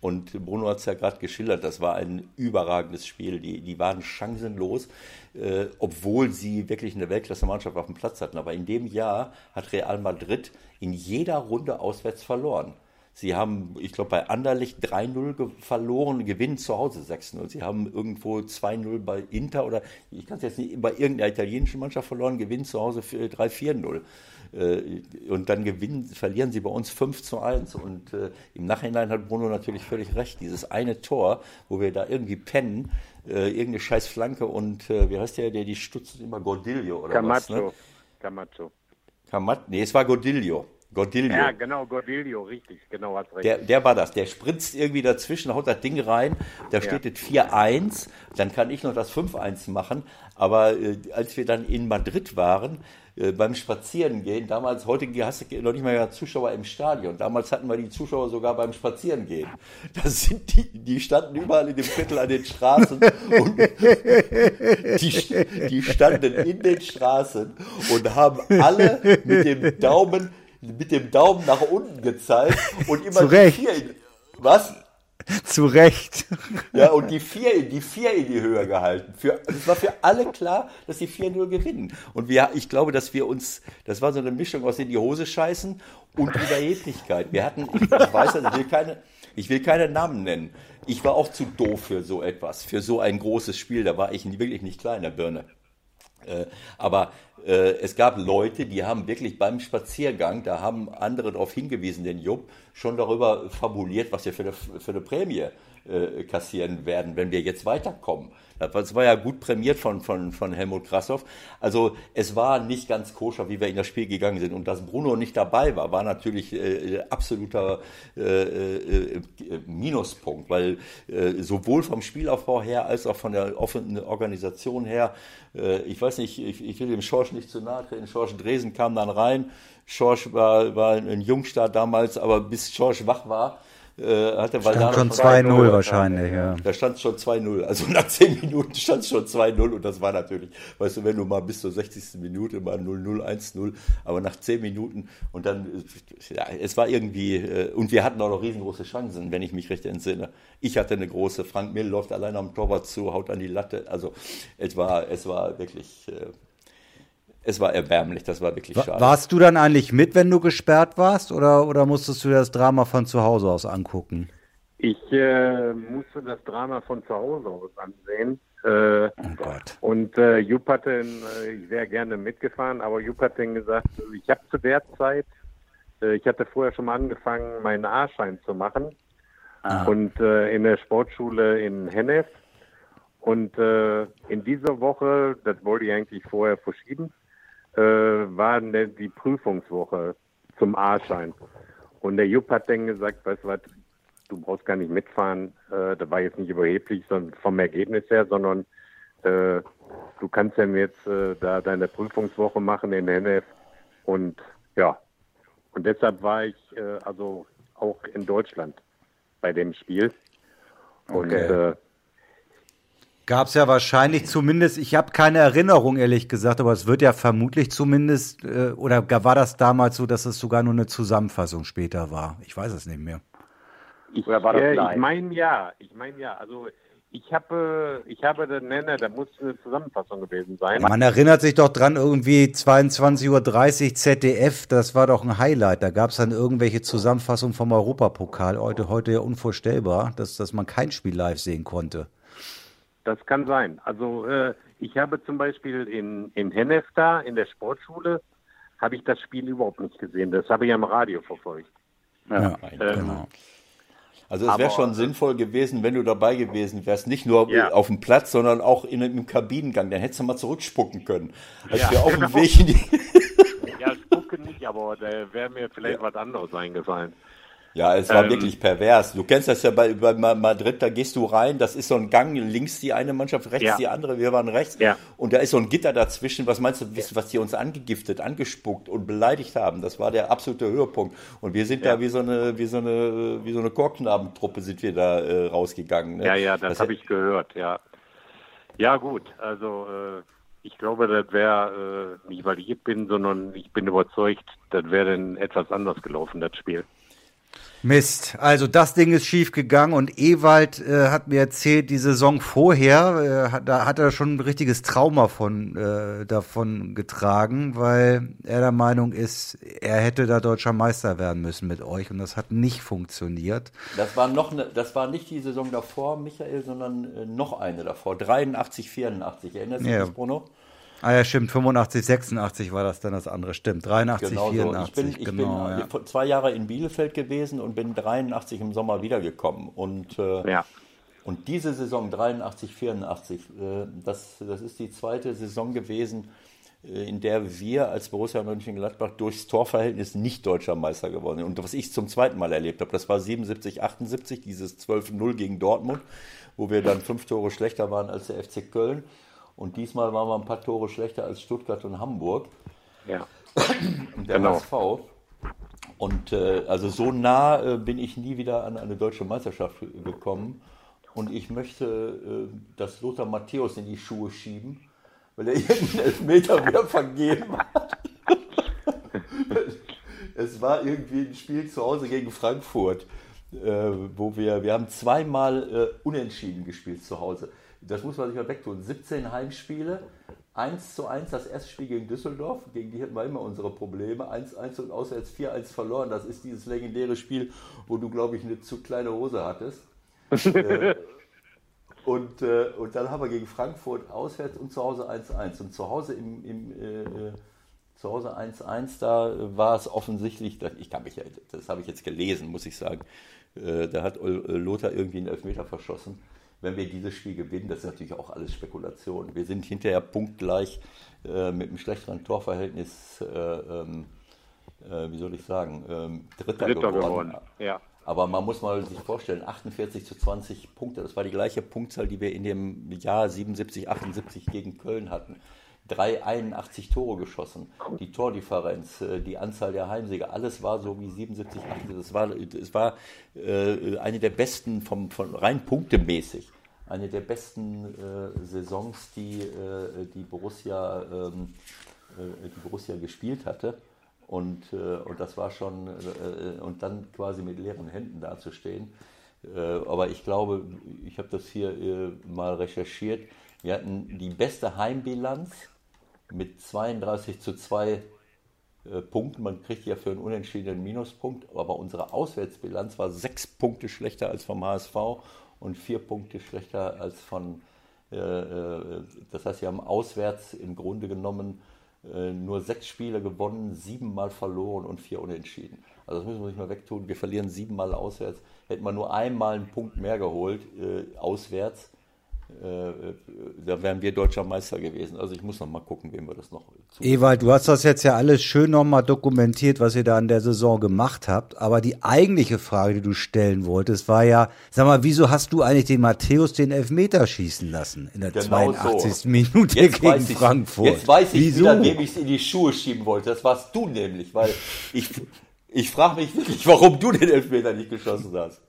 Und Bruno hat es ja gerade geschildert, das war ein überragendes Spiel. Die, die waren chancenlos, äh, obwohl sie wirklich eine Weltklasse-Mannschaft auf dem Platz hatten. Aber in dem Jahr hat Real Madrid in jeder Runde auswärts verloren. Sie haben, ich glaube, bei Anderlecht 3-0 verloren, gewinnen zu Hause 6-0. Sie haben irgendwo 2-0 bei Inter oder ich kann es jetzt nicht, bei irgendeiner italienischen Mannschaft verloren, gewinnen zu Hause 3-4-0. Äh, und dann gewinnen, verlieren sie bei uns 5 zu 1. Und äh, im Nachhinein hat Bruno natürlich völlig recht. Dieses eine Tor, wo wir da irgendwie pennen, äh, irgendeine scheiß Flanke und äh, wie heißt der, der die stutzt immer Gordillo oder Camacho. was? Ne? Camacho. Camacho. Nee, es war Gordillo. Gordillo. Ja, genau, Gordillo, richtig, genau, hast recht. Der, der war das, der spritzt irgendwie dazwischen, haut das Ding rein, da steht ja. das 4-1, dann kann ich noch das 5-1 machen, aber äh, als wir dann in Madrid waren, beim Spazierengehen, damals, heute hast du noch nicht mal Zuschauer im Stadion, damals hatten wir die Zuschauer sogar beim Spazierengehen. Das sind die, die standen überall in dem Viertel an den Straßen *laughs* und die, die standen in den Straßen und haben alle mit dem Daumen mit dem Daumen nach unten gezeigt und immer Zu Recht. Vier, was? *laughs* Zu Recht. Ja, und die vier, die vier in die Höhe gehalten. Für, es war für alle klar, dass die 4-0 gewinnen. Und wir, ich glaube, dass wir uns, das war so eine Mischung aus in die Hose scheißen und Überheblichkeit. Wir hatten, ich, weiß, also ich will keine, ich will keine Namen nennen. Ich war auch zu doof für so etwas, für so ein großes Spiel. Da war ich wirklich nicht kleiner Birne. Äh, aber es gab Leute, die haben wirklich beim Spaziergang, da haben andere darauf hingewiesen, den Jupp, schon darüber fabuliert, was wir für eine, für eine Prämie äh, kassieren werden, wenn wir jetzt weiterkommen. Das war ja gut prämiert von, von, von Helmut Krassoff. Also es war nicht ganz koscher, wie wir in das Spiel gegangen sind. Und dass Bruno nicht dabei war, war natürlich äh, absoluter äh, äh, Minuspunkt, weil äh, sowohl vom Spielaufbau her als auch von der offenen Organisation her, äh, ich weiß nicht, ich, ich will dem Schorsch nicht zu nahe treten. Schorsch Dresen kam dann rein. Schorsch war, war ein Jungstart damals, aber bis Schorsch wach war, äh, hatte Stand schon 2-0 wahrscheinlich, ja. Da stand es schon 2-0. Also *laughs* nach 10 Minuten stand es schon 2-0 und das war natürlich, weißt du, wenn du mal bis zur 60. Minute mal 0-0, 1-0, aber nach 10 Minuten und dann, ja, es war irgendwie, äh, und wir hatten auch noch riesengroße Chancen, wenn ich mich recht entsinne. Ich hatte eine große, Frank Mill läuft allein am Torwart zu, haut an die Latte. Also es war, es war wirklich, äh, es war erbärmlich, das war wirklich schade. Warst du dann eigentlich mit, wenn du gesperrt warst, oder, oder musstest du das Drama von zu Hause aus angucken? Ich äh, musste das Drama von zu Hause aus ansehen. Äh, oh Gott. Und äh, Jupp hatte, äh, ich wäre gerne mitgefahren, aber Jupp hat dann gesagt, ich habe zu der Zeit, äh, ich hatte vorher schon mal angefangen, meinen A-Schein zu machen. Ah. Und äh, in der Sportschule in Hennef. Und äh, in dieser Woche, das wollte ich eigentlich vorher verschieben, äh, war die Prüfungswoche zum A-Schein. Und der Jupp hat dann gesagt, weißt du was, du brauchst gar nicht mitfahren. Äh, das war jetzt nicht überheblich sondern vom Ergebnis her, sondern äh, du kannst ja jetzt äh, da deine Prüfungswoche machen in NF. Und ja, und deshalb war ich äh, also auch in Deutschland bei dem Spiel. Und okay. äh, Gab es ja wahrscheinlich zumindest, ich habe keine Erinnerung ehrlich gesagt, aber es wird ja vermutlich zumindest, äh, oder war das damals so, dass es sogar nur eine Zusammenfassung später war? Ich weiß es nicht mehr. Ich, äh, ich meine ja, ich meine ja, also ich habe, ich habe den Nenner, da muss eine Zusammenfassung gewesen sein. Man erinnert sich doch dran, irgendwie 22.30 Uhr ZDF, das war doch ein Highlight. Da gab es dann irgendwelche Zusammenfassungen vom Europapokal. Heute, heute ja unvorstellbar, dass, dass man kein Spiel live sehen konnte. Das kann sein. Also äh, ich habe zum Beispiel in, in Hennef da, in der Sportschule, habe ich das Spiel überhaupt nicht gesehen. Das habe ich am Radio verfolgt. Ja, ja ähm, genau. Also es wäre schon sinnvoll gewesen, wenn du dabei gewesen wärst, nicht nur ja. auf dem Platz, sondern auch in, im Kabinengang. Dann hättest du mal zurückspucken können. Als ja, wir auf genau. dem *laughs* Weg in die ja, spucken nicht, aber da wäre mir vielleicht ja. was anderes eingefallen. Ja, es war ähm, wirklich pervers. Du kennst das ja bei, bei Madrid, da gehst du rein, das ist so ein Gang, links die eine Mannschaft, rechts ja. die andere, wir waren rechts. Ja. Und da ist so ein Gitter dazwischen. Was meinst du, was die uns angegiftet, angespuckt und beleidigt haben? Das war der absolute Höhepunkt. Und wir sind ja. da wie so eine, wie so eine, wie so eine Chorknabentruppe sind wir da äh, rausgegangen. Ne? Ja, ja, das, das habe ich gehört, ja. Ja, gut, also äh, ich glaube, das wäre äh, nicht, weil ich bin, sondern ich bin überzeugt, das wäre dann etwas anders gelaufen, das Spiel. Mist, also das Ding ist schief gegangen und Ewald äh, hat mir erzählt, die Saison vorher, äh, hat, da hat er schon ein richtiges Trauma von, äh, davon getragen, weil er der Meinung ist, er hätte da deutscher Meister werden müssen mit euch und das hat nicht funktioniert. Das war noch ne, das war nicht die Saison davor, Michael, sondern äh, noch eine davor, 83, 84, erinnerst du dich, ja. Bruno? Ah ja, stimmt, 85, 86 war das dann das andere, stimmt. 83, genau 84. So. Ich bin, ich genau, bin ja. zwei Jahre in Bielefeld gewesen und bin 83 im Sommer wiedergekommen. Und, äh, ja. und diese Saison 83, 84, äh, das, das ist die zweite Saison gewesen, äh, in der wir als Borussia Mönchengladbach durchs Torverhältnis nicht deutscher Meister geworden sind. Und was ich zum zweiten Mal erlebt habe, das war 77, 78, dieses 12-0 gegen Dortmund, wo wir dann fünf Tore schlechter waren als der FC Köln. Und diesmal waren wir ein paar Tore schlechter als Stuttgart und Hamburg. Ja. Und der genau. HSV. Und äh, also so nah äh, bin ich nie wieder an eine deutsche Meisterschaft gekommen. Und ich möchte, äh, dass Lothar Matthäus in die Schuhe schieben, weil er *laughs* irgendeinen Elfmeter wieder vergeben hat. *laughs* es war irgendwie ein Spiel zu Hause gegen Frankfurt. äh, wo wir, wir haben zweimal äh, unentschieden gespielt zu Hause. Das muss man sich mal wegtun. 17 Heimspiele, 1 zu 1 das erste Spiel gegen Düsseldorf, gegen die hatten wir immer unsere Probleme. 1-1 und auswärts 4-1 verloren. Das ist dieses legendäre Spiel, wo du, glaube ich, eine zu kleine Hose hattest. *laughs* äh, und, äh, und dann haben wir gegen Frankfurt auswärts und zu Hause 1-1. Und zu Hause im, im äh, äh zu Hause 1-1, da war es offensichtlich, ich kann mich, das habe ich jetzt gelesen, muss ich sagen, äh, da hat Lothar irgendwie einen Elfmeter verschossen. Wenn wir dieses Spiel gewinnen, das ist natürlich auch alles Spekulation. Wir sind hinterher punktgleich äh, mit einem schlechteren Torverhältnis, äh, ähm, äh, wie soll ich sagen, ähm, Dritter, Dritter geworden. geworden. Ja. Aber man muss mal sich vorstellen, 48 zu 20 Punkte, das war die gleiche Punktzahl, die wir in dem Jahr 77, 78 gegen Köln hatten. 381 Tore geschossen. Die Tordifferenz, äh, die Anzahl der Heimsiege, alles war so wie 77, 78. Es war, es war äh, eine der besten, vom, von rein punktemäßig, eine der besten äh, Saisons, die, äh, die, Borussia, ähm, äh, die Borussia gespielt hatte. Und, äh, und das war schon, und dann quasi mit leeren Händen dazustehen. aber ich glaube, ich habe das hier mal recherchiert. Wir hatten die beste Heimbilanz mit 32 zu 2 äh, Punkten. Man kriegt ja für einen unentschiedenen Minuspunkt, aber unsere Auswärtsbilanz war sechs Punkte schlechter als vom HSV und vier Punkte schlechter als von, äh, äh, das heißt, wir haben auswärts im Grunde genommen äh, nur sechs Spiele gewonnen, siebenmal verloren und vier unentschieden. Also das müssen wir nicht mal wegtun. Wir verlieren siebenmal auswärts. Hätten wir nur einmal einen Punkt mehr geholt äh, auswärts, da wären wir deutscher Meister gewesen. Also ich muss noch mal gucken, wem wir das noch. Ewald, du hast das jetzt ja alles schön noch mal dokumentiert, was ihr da in der Saison gemacht habt. Aber die eigentliche Frage, die du stellen wolltest, war ja, sag mal, wieso hast du eigentlich den Matthäus den Elfmeter schießen lassen in der genau 82. So. Minute jetzt gegen ich, Frankfurt? Jetzt weiß ich wieso? wieder, wem ich es in die Schuhe schieben wollte. Das warst du nämlich, weil ich, ich frage mich wirklich, warum du den Elfmeter nicht geschossen hast.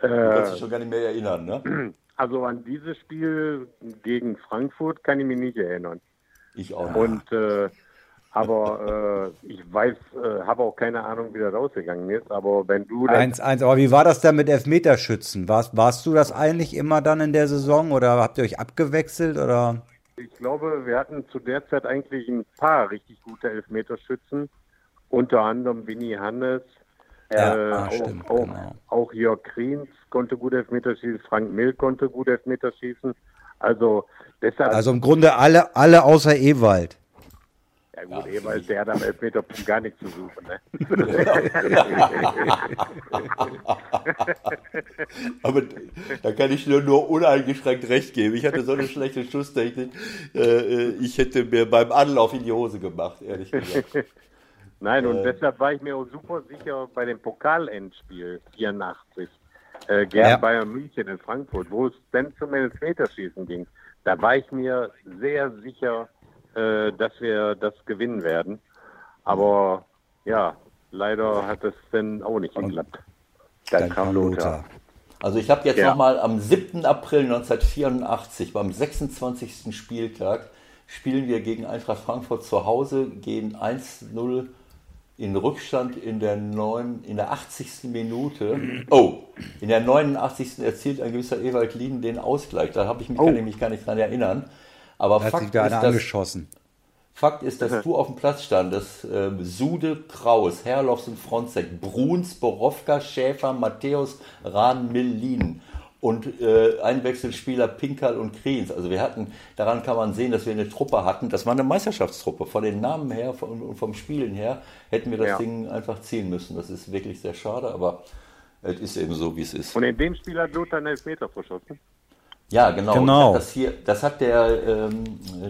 Du kannst dich schon gar nicht mehr erinnern, ne? *clears throat* Also an dieses Spiel gegen Frankfurt kann ich mich nicht erinnern. Ich auch. Und äh, aber äh, ich weiß, äh, habe auch keine Ahnung, wie das rausgegangen ist. Aber wenn du 1-1, aber wie war das denn mit Elfmeterschützen? Warst, warst du das eigentlich immer dann in der Saison oder habt ihr euch abgewechselt oder? Ich glaube, wir hatten zu der Zeit eigentlich ein paar richtig gute Elfmeterschützen. Unter anderem Winnie Hannes, ja, äh, ah, auch, stimmt, auch, genau. auch Jörg Kriens konnte gut Elfmeter schießen, Frank Mill konnte gut Elfmeter schießen. Also deshalb. Also im Grunde alle, alle außer Ewald. Ja gut, ja, Ewald, der hat am Elfmeterpunkt gar nichts zu suchen. Ne? *laughs* Aber da kann ich nur, nur uneingeschränkt recht geben. Ich hatte so eine schlechte Schusstechnik. Äh, äh, ich hätte mir beim Anlauf in die Hose gemacht, ehrlich gesagt. *laughs* Nein, und äh, deshalb war ich mir auch super sicher bei dem Pokalendspiel 84 äh, gern ja. Bayern München in Frankfurt, wo es dann zum Elfmeterschießen ging. Da war ich mir sehr sicher, äh, dass wir das gewinnen werden. Aber ja, leider hat es dann auch nicht geklappt. Dann, dann kam Lothar. Lothar. Also ich habe jetzt ja. nochmal am 7. April 1984 beim 26. Spieltag spielen wir gegen Eintracht Frankfurt zu Hause, gehen 1-0 in Rückstand in der, 9, in der 80. Minute. Oh, in der 89. erzielt ein gewisser Ewald Lien den Ausgleich. Da habe ich mich, oh. kann ich mich gar nicht dran erinnern. Aber da Fakt, ist, dass, angeschossen. Fakt ist, dass du auf dem Platz standest. Äh, Sude, Kraus, Herlofs und Fronzek, Bruns, Borowka, Schäfer, Matthäus, Rahn, Millin und äh, Einwechselspieler Pinkal und Kriens. Also wir hatten, daran kann man sehen, dass wir eine Truppe hatten. Das war eine Meisterschaftstruppe. Von den Namen her und vom Spielen her hätten wir das ja. Ding einfach ziehen müssen. Das ist wirklich sehr schade, aber es ist eben so, wie es ist. Und in dem Spiel hat Lothar einen Elfmeter verschossen. Ja, genau. genau. Das, hier, das hat der, ähm,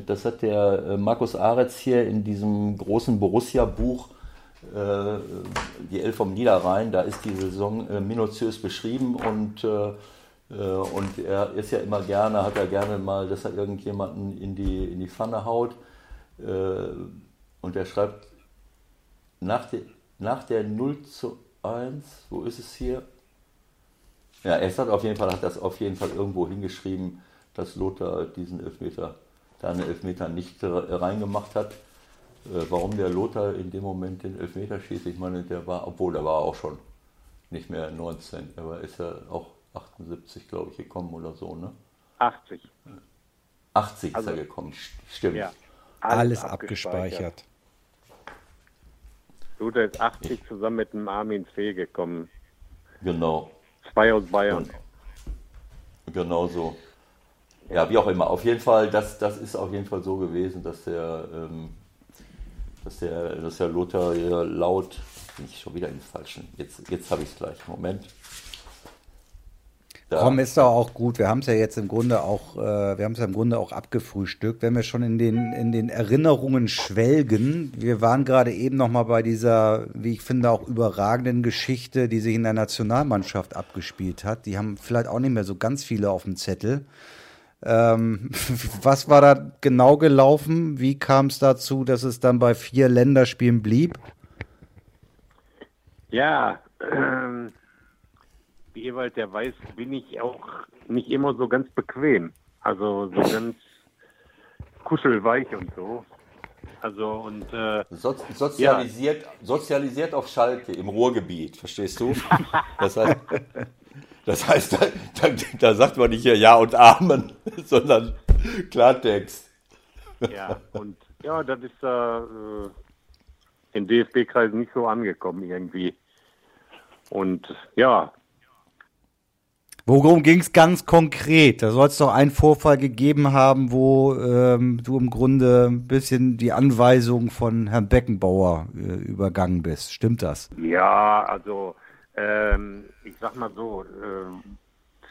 das hat der äh, Markus Aretz hier in diesem großen Borussia-Buch äh, die Elf vom Niederrhein, da ist die Saison äh, minutiös beschrieben und äh, äh, und er ist ja immer gerne, hat er gerne mal, dass er irgendjemanden in die, in die Pfanne haut. Äh, und er schreibt nach, de, nach der 0 zu 1, wo ist es hier? Ja, er hat auf jeden Fall, hat das auf jeden Fall irgendwo hingeschrieben, dass Lothar diesen Elfmeter, da einen Elfmeter nicht reingemacht hat. Äh, warum der Lothar in dem Moment den Elfmeter schießt, ich meine, der war, obwohl der war auch schon nicht mehr 19, aber ist ja auch 78, glaube ich, gekommen oder so, ne? 80. 80 Also- ist er gekommen, stimmt. Ja. Alles abgespeichert. Luther ist 80 zusammen mit dem Armin Fee gekommen. Genau, Zwei aus Bayern. genau so. Ja, wie auch immer. Auf jeden Fall, das, das ist auf jeden Fall so gewesen, dass der, ähm, dass der, dass der Lothar hier laut, bin ich schon wieder in den falschen. Jetzt, jetzt habe ich es gleich. Moment. Da. Komm, ist doch auch gut. Wir haben es ja jetzt im Grunde auch, äh, wir haben es ja im Grunde auch abgefrühstückt. Wenn wir schon in den, in den Erinnerungen schwelgen, wir waren gerade eben noch mal bei dieser, wie ich finde, auch überragenden Geschichte, die sich in der Nationalmannschaft abgespielt hat. Die haben vielleicht auch nicht mehr so ganz viele auf dem Zettel. Ähm, *laughs* was war da genau gelaufen? Wie kam es dazu, dass es dann bei vier Länderspielen blieb? Ja, ähm, wie Ewald der weiß, bin ich auch nicht immer so ganz bequem. Also so ganz kuschelweich und so. Also und äh, So, sozialisiert, sozialisiert auf Schalke im Ruhrgebiet, verstehst du? Das heißt, *laughs* das heißt da, da, da sagt man nicht hier Ja und Amen, *laughs* sondern Klartext. ja, und ja, das ist da äh, in DFB-Kreisen nicht so angekommen irgendwie. Und ja, Worum ging es ganz konkret? Da soll es doch einen Vorfall gegeben haben, wo ähm, du im Grunde ein bisschen die Anweisung von Herrn Beckenbauer äh, übergangen bist. Stimmt das? Ja, also ähm, ich sag mal so, ähm,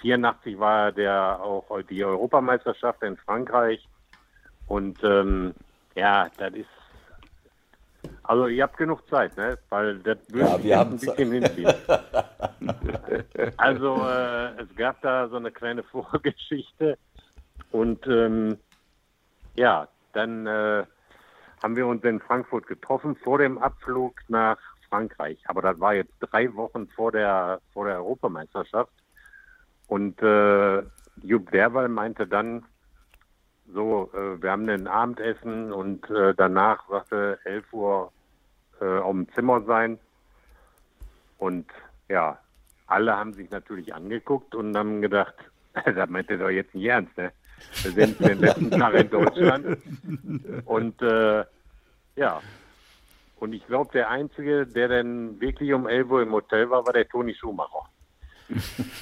84 war der auch die Europameisterschaft in Frankreich und ähm, ja, das ist also ihr habt genug Zeit, ne? Weil das würde Ja, wir haben ein bisschen hinziehen. *laughs* also äh, es gab da so eine kleine *laughs* Vorgeschichte und ähm, ja, dann äh, haben wir uns in Frankfurt getroffen vor dem Abflug nach Frankreich. Aber das war jetzt drei Wochen vor der vor der Europameisterschaft. Und äh, Jupp Derwal meinte dann so, äh, wir haben ein Abendessen und äh, danach sagte 11 Uhr äh, auf dem Zimmer sein. Und ja, alle haben sich natürlich angeguckt und haben gedacht, *laughs* das meint ihr doch jetzt nicht ernst, ne? Wir sind den letzten Tag in Deutschland. Und äh, ja, und ich glaube, der Einzige, der dann wirklich um 11 Uhr im Hotel war, war der Toni Schumacher.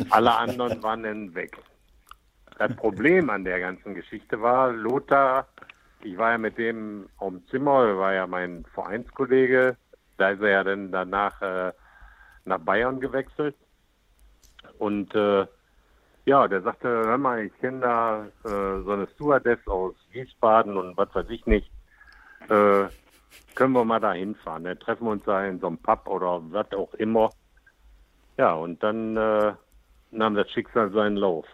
Alle anderen waren dann weg. Das Problem an der ganzen Geschichte war, Lothar, ich war ja mit dem dem Zimmer, er war ja mein Vereinskollege, da ist er ja dann danach äh, nach Bayern gewechselt. Und äh, ja, der sagte, hör mal, ich kenne da äh, so eine Stewardess aus Wiesbaden und was weiß ich nicht. Äh, können wir mal da hinfahren? Ne? Treffen wir uns da in so einem Pub oder was auch immer. Ja, und dann äh, nahm das Schicksal seinen Lauf.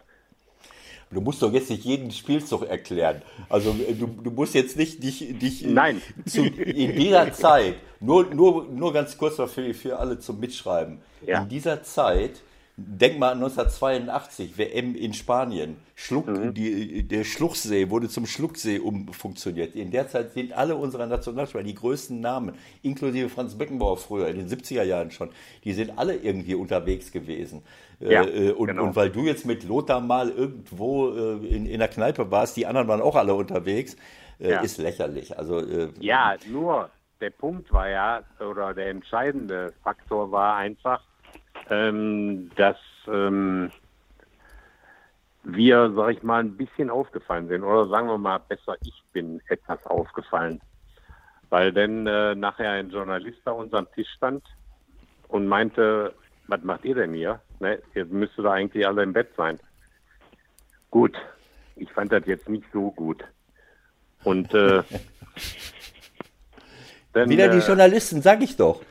Du musst doch jetzt nicht jeden Spielzug erklären. Also äh, du, du musst jetzt nicht dich, dich äh, Nein. Zu, in dieser *laughs* Zeit, nur, nur, nur ganz kurz noch für, für alle zum Mitschreiben. Ja. In dieser Zeit, denk mal an 1982, WM in Spanien. Schluck, Mhm. die, der Schluchsee wurde zum Schlucksee umfunktioniert. In der Zeit sind alle unserer Nationalspieler, die größten Namen, inklusive Franz Beckenbauer früher, in den 70er Jahren schon, die sind alle irgendwie unterwegs gewesen. Ja, äh, und, genau. und weil du jetzt mit Lothar mal irgendwo äh, in, in der Kneipe warst, die anderen waren auch alle unterwegs, äh, Ja. ist lächerlich. Also äh, Ja, nur der Punkt war ja, oder der entscheidende Faktor war einfach, ähm, dass ähm, wir, sag ich mal, ein bisschen aufgefallen sind. Oder sagen wir mal besser, ich bin etwas aufgefallen. Weil dann äh, nachher ein Journalist bei uns am Tisch stand und meinte, was macht ihr denn hier? Ne, ihr müsstet da eigentlich alle im Bett sein. Gut, ich fand das jetzt nicht so gut. Und äh, *laughs* dann, wieder die äh, Journalisten, sag ich doch.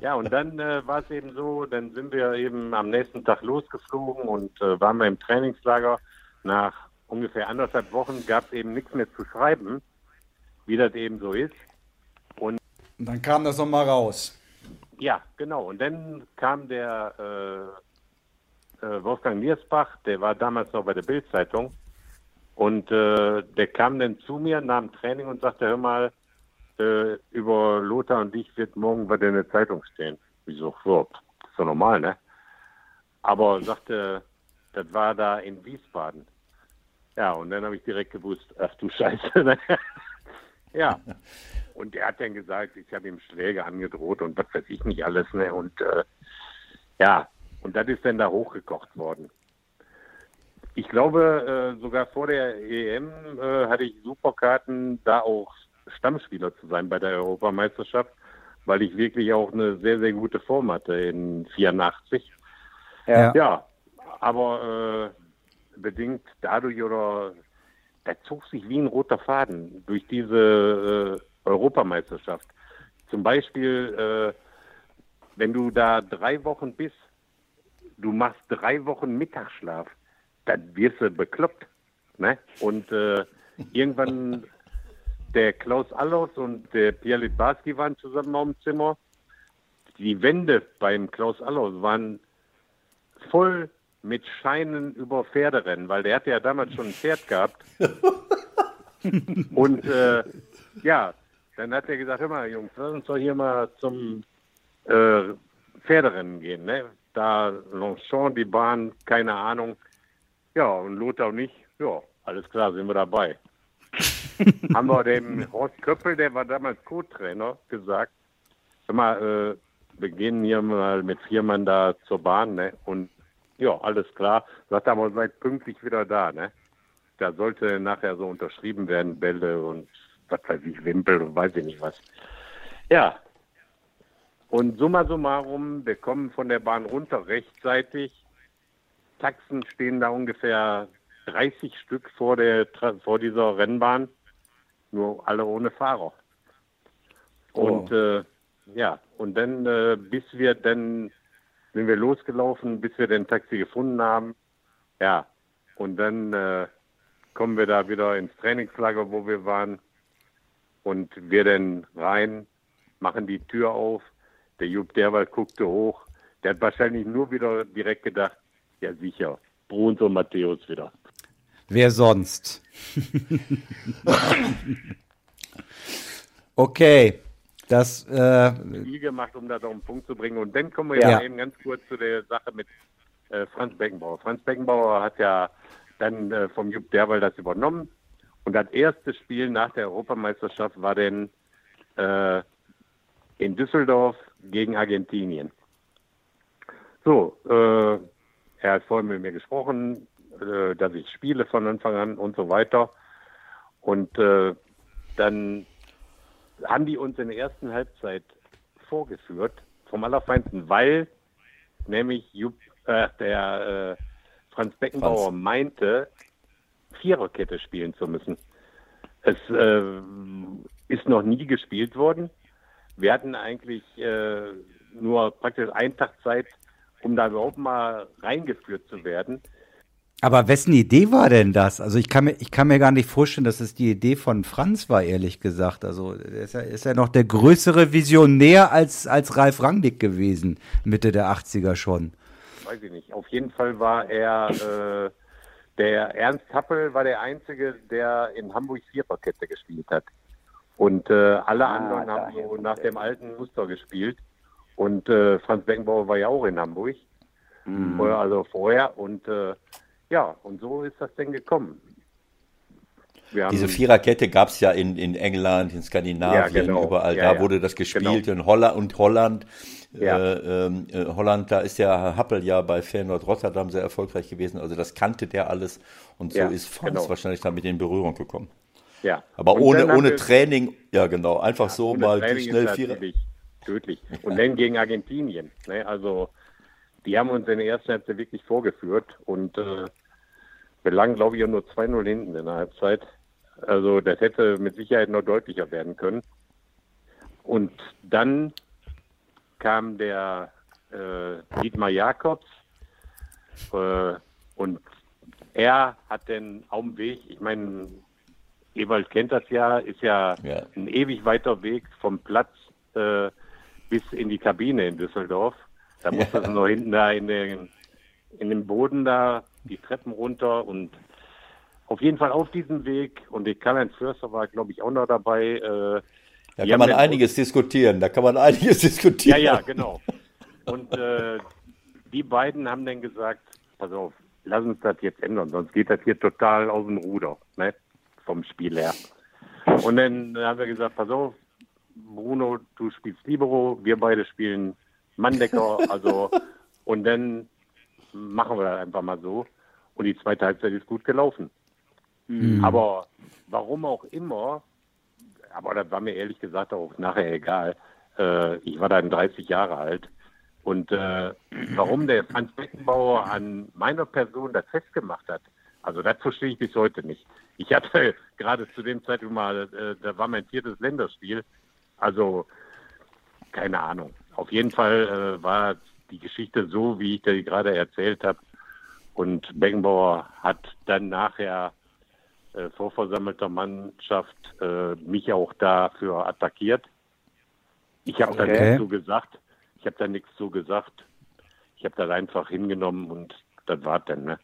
Ja, und dann äh, war es eben so, dann sind wir eben am nächsten Tag losgeflogen und äh, waren wir im Trainingslager. Nach ungefähr anderthalb Wochen gab es eben nichts mehr zu schreiben, wie das eben so ist. Und dann kam das nochmal raus. Ja, genau. Und dann kam der äh, äh, Wolfgang Niersbach, der war damals noch bei der Bildzeitung. Und äh, der kam dann zu mir nach dem Training und sagte, hör mal, äh, über Lothar und dich wird morgen bei der Zeitung stehen. Ich so, so, so normal, ne? Aber sagte, das war da in Wiesbaden. Ja, und dann habe ich direkt gewusst, ach du Scheiße. Ne? *laughs* ja. *laughs* Und er hat dann gesagt, ich habe ihm Schläge angedroht und was weiß ich nicht alles. Ne? Und äh, ja, und das ist dann da hochgekocht worden. Ich glaube, äh, sogar vor der EM äh, hatte ich Superkarten, da auch Stammspieler zu sein bei der Europameisterschaft, weil ich wirklich auch eine sehr, sehr gute Form hatte in 84. Ja. Ja, aber äh, bedingt dadurch oder da zog sich wie ein roter Faden durch diese äh, Europameisterschaft. Zum Beispiel, äh, wenn du da drei Wochen bist, du machst drei Wochen Mittagsschlaf, dann wirst du bekloppt. Ne? Und äh, irgendwann *laughs* der Klaus Allers und der Pierre Litbarski waren zusammen auf dem Zimmer. Die Wände beim Klaus Allers waren voll mit Scheinen über Pferderennen, weil der hatte ja damals schon ein Pferd gehabt. *laughs* Und äh, ja, dann hat er gesagt, hör mal, Jungs, lass uns doch hier mal zum äh, Pferderennen gehen. Ne? Da Longchamp, die Bahn, keine Ahnung. Ja, und Lothar und ich, ja, alles klar, sind wir dabei. *laughs* Haben wir dem Horst Köppel, der war damals Co-Trainer, gesagt, hör mal, äh, wir gehen hier mal mit vier Mann da zur Bahn, ne? Und ja, alles klar. Sagt aber seid pünktlich wieder da, ne? Da sollte nachher so unterschrieben werden, Bälle und was weiß ich, Wimpel und weiß ich nicht was. Ja. Und summa summarum, wir kommen von der Bahn runter rechtzeitig. Taxen stehen da ungefähr 30 Stück vor der vor dieser Rennbahn, nur alle ohne Fahrer. Und äh, ja, und dann, äh, bis wir dann sind wir losgelaufen, bis wir den Taxi gefunden haben. Ja, und dann äh, kommen wir da wieder ins Trainingslager, wo wir waren. Und wir dann rein, machen die Tür auf. Der Jupp Derwald guckte hoch. Der hat wahrscheinlich nur wieder direkt gedacht, ja sicher, Bruns und Matthäus wieder. Wer sonst? okay, das äh, viel gemacht, um das auf den Punkt zu bringen. Und dann kommen wir ja, Ja. eben ganz kurz zu der Sache mit äh, Franz Beckenbauer. Franz Beckenbauer hat ja dann äh, vom Jupp Derwald das übernommen. Und das erste Spiel nach der Europameisterschaft war dann äh, in Düsseldorf gegen Argentinien. So, äh, er hat vorhin mit mir gesprochen, äh, dass ich spiele von Anfang an und so weiter. Und äh, dann haben die uns in der ersten Halbzeit vorgeführt, vom Allerfeinsten, weil nämlich Jupp, äh, der äh, Franz Beckenbauer Franz. meinte, Viererkette spielen zu müssen. Es äh, ist noch nie gespielt worden. Wir hatten eigentlich äh, nur praktisch einen Tag Zeit, um da überhaupt mal reingeführt zu werden. Aber wessen Idee war denn das? Also ich kann mir, ich kann mir gar nicht vorstellen, dass es die Idee von Franz war, ehrlich gesagt. Also er ist ja, ist ja noch der größere Visionär als, als Ralf Rangnick gewesen, Mitte der 80er schon. weiß ich nicht. Auf jeden Fall war er, äh, der Ernst Happel war der Einzige, der in Hamburg Viererkette gespielt hat. Und äh, alle anderen haben so nach dem alten Muster gespielt. Und äh, Franz Beckenbauer war ja auch in Hamburg. Vorher, Also vorher. Und äh, ja, und so ist das denn gekommen. Wir Diese Viererkette gab es ja in, in England, in Skandinavien, Ja, genau. überall. Ja, da ja. wurde das gespielt. Genau. In Holland und Holland. Äh, ähm, äh, Holland, da ist ja Herr Happel ja bei Feyenoord Rotterdam sehr erfolgreich gewesen. Also das kannte der alles. Und so ist Franz genau. wahrscheinlich damit in Berührung gekommen. ja. Aber Und ohne, ohne Training, ja genau, einfach so mal schnell Vierer. tödlich. Und dann gegen Argentinien. Ne? Also die haben uns in der ersten Halbzeit wirklich vorgeführt und äh, wir lagen, glaube ich, auch nur 2-0 hinten in der Halbzeit. Also das hätte mit Sicherheit noch deutlicher werden können. Und dann kam der äh, Dietmar Jakobs äh, und er hat den auf dem Weg, ich meine, Ewald kennt das ja, ist ja, Ja. ein ewig weiter Weg vom Platz äh, bis in die Kabine in Düsseldorf. Da musste es noch hinten da in den, in den Boden da, die Treppen runter und auf jeden Fall auf diesem Weg. Und die Karl-Heinz Förster war, glaube ich, auch noch dabei. Äh, Da kann man einiges diskutieren. Da kann man einiges Ja, diskutieren. ja, genau. Und äh, die beiden haben dann gesagt, pass auf, lass uns das jetzt ändern, sonst geht das hier total aus dem Ruder, ne? vom Spiel her. Und dann haben wir gesagt, pass auf, Bruno, du spielst Libero, wir beide spielen Manndecker, *laughs* also und dann machen wir das einfach mal so. Und die zweite Halbzeit ist gut gelaufen. Mhm. Aber warum auch immer, aber das war mir ehrlich gesagt auch nachher egal. Äh, ich war dann 30 Jahre alt. Und äh, warum der Franz Beckenbauer an meiner Person das festgemacht hat, also das verstehe ich bis heute nicht. Ich hatte *laughs* gerade zu dem Zeitpunkt mal, äh, da war mein viertes Länderspiel. Also keine Ahnung. Auf jeden Fall äh, war die Geschichte so, wie ich die gerade erzählt habe. Und Beckenbauer hat dann nachher äh, vor versammelter Mannschaft äh, mich auch dafür attackiert. Ich habe okay. da nichts so gesagt. Ich habe da nichts so gesagt. Ich habe das einfach hingenommen und das war dann. Ne?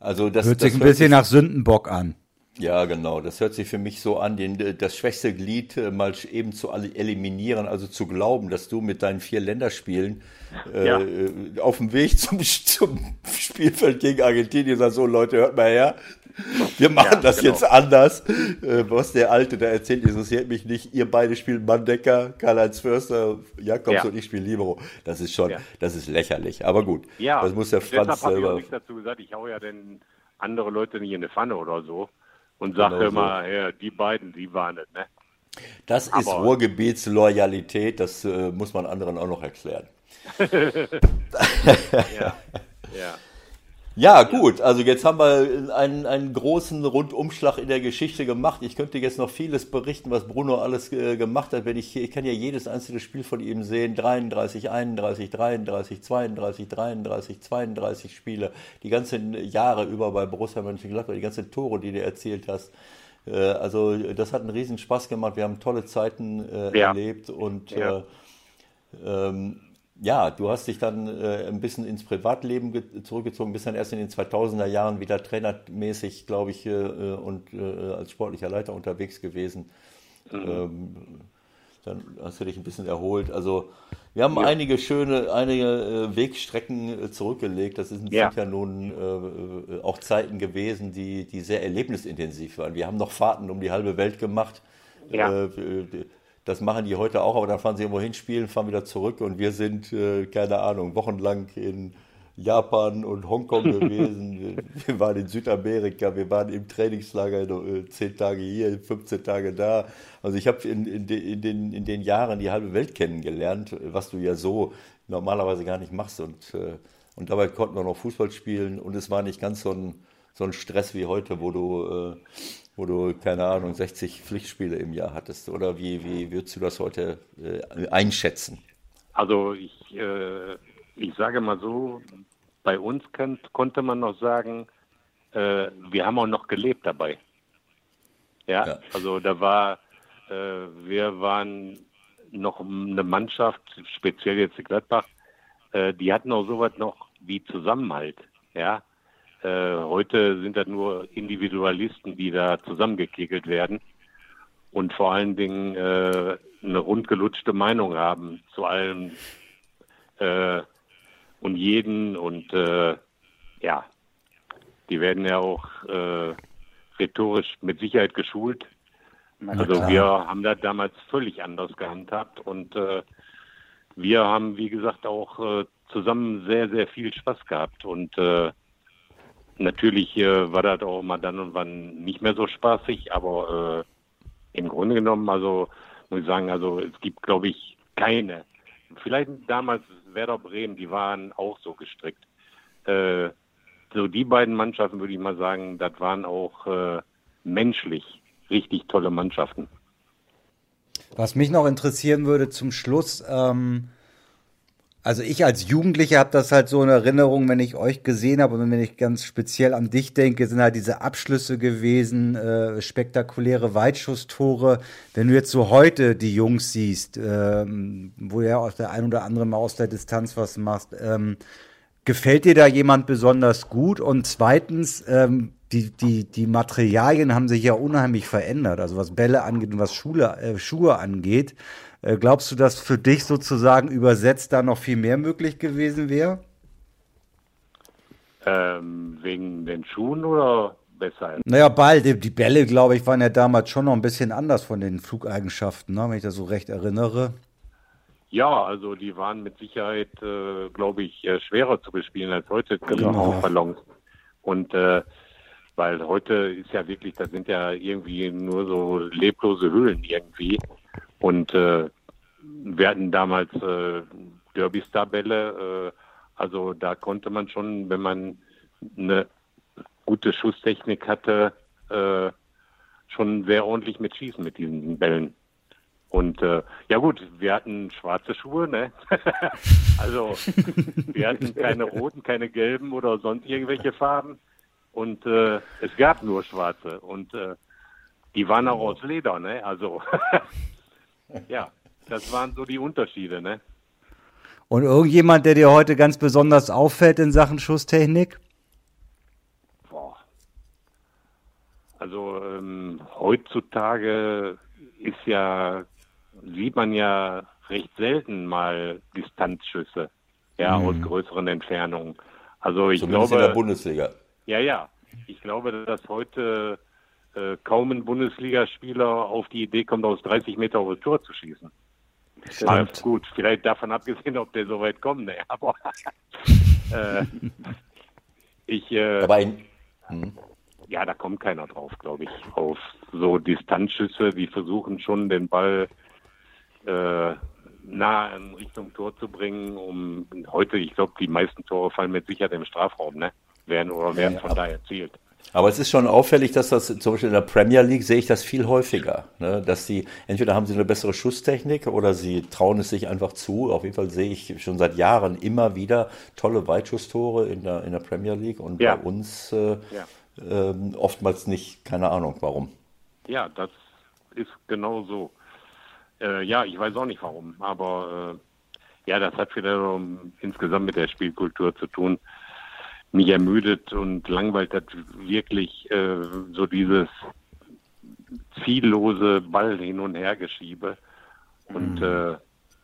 Also das hört sich das ein bisschen nach Sündenbock an. Ja, genau. Das hört sich für mich so an, den, das schwächste Glied äh, mal eben zu eliminieren, also zu glauben, dass du mit deinen vier Länderspielen äh, ja. äh, auf dem Weg zum, *laughs* zum Spielfeld gegen Argentinien sagst, so Leute, hört mal her, wir machen ja, das genau. jetzt anders. Äh, was der Alte da erzählt, interessiert mich nicht. Ihr beide spielen Mandecker, Karl-Heinz Förster, Jakobs ja. und ich spielen Libero. Das ist schon, ja. das ist lächerlich. Aber gut, ja, das muss der Franz selber. Ich habe nichts dazu gesagt. Ich hau ja denn andere Leute nicht in eine Pfanne oder so und sage genau immer, so. ja, die beiden, die waren es, ne? Das Aber ist Ruhrgebietsloyalität, das äh, muss man anderen auch noch erklären. *laughs* ja, ja. Ja, gut. Also jetzt haben wir einen, einen großen Rundumschlag in der Geschichte gemacht. Ich könnte jetzt noch vieles berichten, was Bruno alles äh, gemacht hat. Wenn ich, ich kann ja jedes einzelne Spiel von ihm sehen. 33, 31, 33, 32, 33, 32 Spiele. Die ganzen Jahre über bei Borussia Mönchengladbach, die ganzen Tore, die du erzählt hast. Äh, also das hat einen riesen Spaß gemacht. Wir haben tolle Zeiten äh, ja. erlebt und ja. Äh, ähm, ja, du hast dich dann äh, ein bisschen ins Privatleben zurückgezogen, bist dann erst in den 2000er Jahren wieder trainermäßig, glaube ich, äh, äh, und äh, als sportlicher Leiter unterwegs gewesen. Mhm. Ähm, dann hast du dich ein bisschen erholt. Also wir haben ja. einige schöne, einige äh, Wegstrecken äh, zurückgelegt. Das sind ja, ja nun auch Zeiten gewesen, die, die sehr erlebnisintensiv waren. Wir haben noch Fahrten um die halbe Welt gemacht. Ja. Das machen die heute auch, aber dann fahren sie irgendwo hin, spielen, fahren wieder zurück und wir sind, äh, keine Ahnung, wochenlang in Japan und Hongkong *laughs* gewesen. wir waren in Südamerika, wir waren im Trainingslager äh, zehn Tage hier, 15 Tage da. Also ich habe in, in, in, den, in den Jahren die halbe Welt kennengelernt, was du ja so normalerweise gar nicht machst. Und, äh, und dabei konnten wir noch Fußball spielen und es war nicht ganz so ein, so ein Stress wie heute, wo du äh, wo du, keine Ahnung, 60 Pflichtspiele im Jahr hattest? Oder wie, wie würdest du das heute äh, einschätzen? Also ich, äh, ich sage mal so, bei uns könnt, konnte man noch sagen, äh, wir haben auch noch gelebt dabei. Ja, ja. also da war, äh, wir waren noch eine Mannschaft, speziell jetzt in Gladbach, äh, die hatten auch sowas noch wie Zusammenhalt. Ja, äh, heute sind das nur Individualisten, die da zusammengekegelt werden und vor allen Dingen äh, eine rundgelutschte Meinung haben zu allem äh, und jeden und äh, ja, die werden ja auch äh, rhetorisch mit Sicherheit geschult. also wir haben das damals völlig anders gehandhabt und äh, wir haben, wie gesagt, auch zusammen sehr, sehr viel Spaß gehabt und Natürlich äh, war das auch mal dann und wann nicht mehr so spaßig, aber äh, im Grunde genommen, also muss ich sagen, also es gibt, glaube ich, keine. Vielleicht damals Werder Bremen, die waren auch so gestrickt. Äh, so die beiden Mannschaften würde ich mal sagen, das waren auch äh, menschlich richtig tolle Mannschaften. Was mich noch interessieren würde zum Schluss, ähm, also ich als Jugendlicher habe das halt so in Erinnerung, wenn ich euch gesehen habe und wenn ich ganz speziell an dich denke, sind halt diese Abschlüsse gewesen, äh, spektakuläre Weitschusstore. Wenn du jetzt so heute die Jungs siehst, ähm, wo ja auch der ein oder andere mal aus der Distanz was machst, ähm, gefällt dir da jemand besonders gut? Und zweitens, ähm, die, die, die Materialien haben sich ja unheimlich verändert, also was Bälle angeht und was Schule, äh, Schuhe angeht. Äh, glaubst du, dass für dich sozusagen übersetzt da noch viel mehr möglich gewesen wäre? Ähm, wegen den Schuhen oder weshalb? Naja, Ball, die, die Bälle, glaube ich, waren ja damals schon noch ein bisschen anders von den Flugeigenschaften, ne, wenn ich das so recht erinnere. Ja, also die waren mit Sicherheit, äh, glaube ich, äh, schwerer zu bespielen als heute die Genau. Ballons. Und äh, weil heute ist ja wirklich, das sind ja irgendwie nur so leblose Hüllen irgendwie. Und äh, wir hatten damals äh, Derby-Star-Bälle, äh, also da konnte man schon, wenn man eine gute Schusstechnik hatte, äh, schon sehr ordentlich mitschießen mit diesen Bällen. Und äh, ja gut, wir hatten schwarze Schuhe, ne? *laughs* also wir hatten keine roten, keine gelben oder sonst irgendwelche Farben. Und äh, es gab nur schwarze. Und äh, die waren auch aus Leder, ne? Also *laughs* ja, das waren so die Unterschiede, ne? Und irgendjemand, der dir heute ganz besonders auffällt in Sachen Schusstechnik? Boah. Also ähm, heutzutage ist ja, sieht man ja recht selten mal Distanzschüsse, ja, aus größeren Entfernungen. Also ich Zumindest in der glaube, Bundesliga. ja, ja, ich glaube, dass heute äh, kaum ein Bundesligaspieler auf die Idee kommt, aus 30 Meter aufs Tor zu schießen. Mal, gut, vielleicht davon abgesehen, ob der so weit kommt, ne, *laughs* aber äh, ich, äh, Aber in, ja, da kommt keiner drauf, glaube ich, auf so Distanzschüsse. Die versuchen schon, den Ball äh, nah in Richtung Tor zu bringen, um heute, ich glaube, die meisten Tore fallen mit Sicherheit im Strafraum, ne? Werden oder werden von da erzielt. Aber es ist schon auffällig, dass das zum Beispiel in der Premier League sehe ich das viel häufiger. Ne? Dass sie, entweder haben sie eine bessere Schusstechnik oder sie trauen es sich einfach zu. Auf jeden Fall sehe ich schon seit Jahren immer wieder tolle Weitschusstore in der, in der Premier League und Ja. bei uns äh, Ja. ähm, oftmals nicht, keine Ahnung warum. Ja, das ist genau so. Äh, ja, ich weiß auch nicht warum, aber äh, ja, das hat wiederum insgesamt mit der Spielkultur zu tun. Mich ermüdet und langweilt das wirklich äh, so dieses ziellose Ball hin und her geschiebe. Und äh,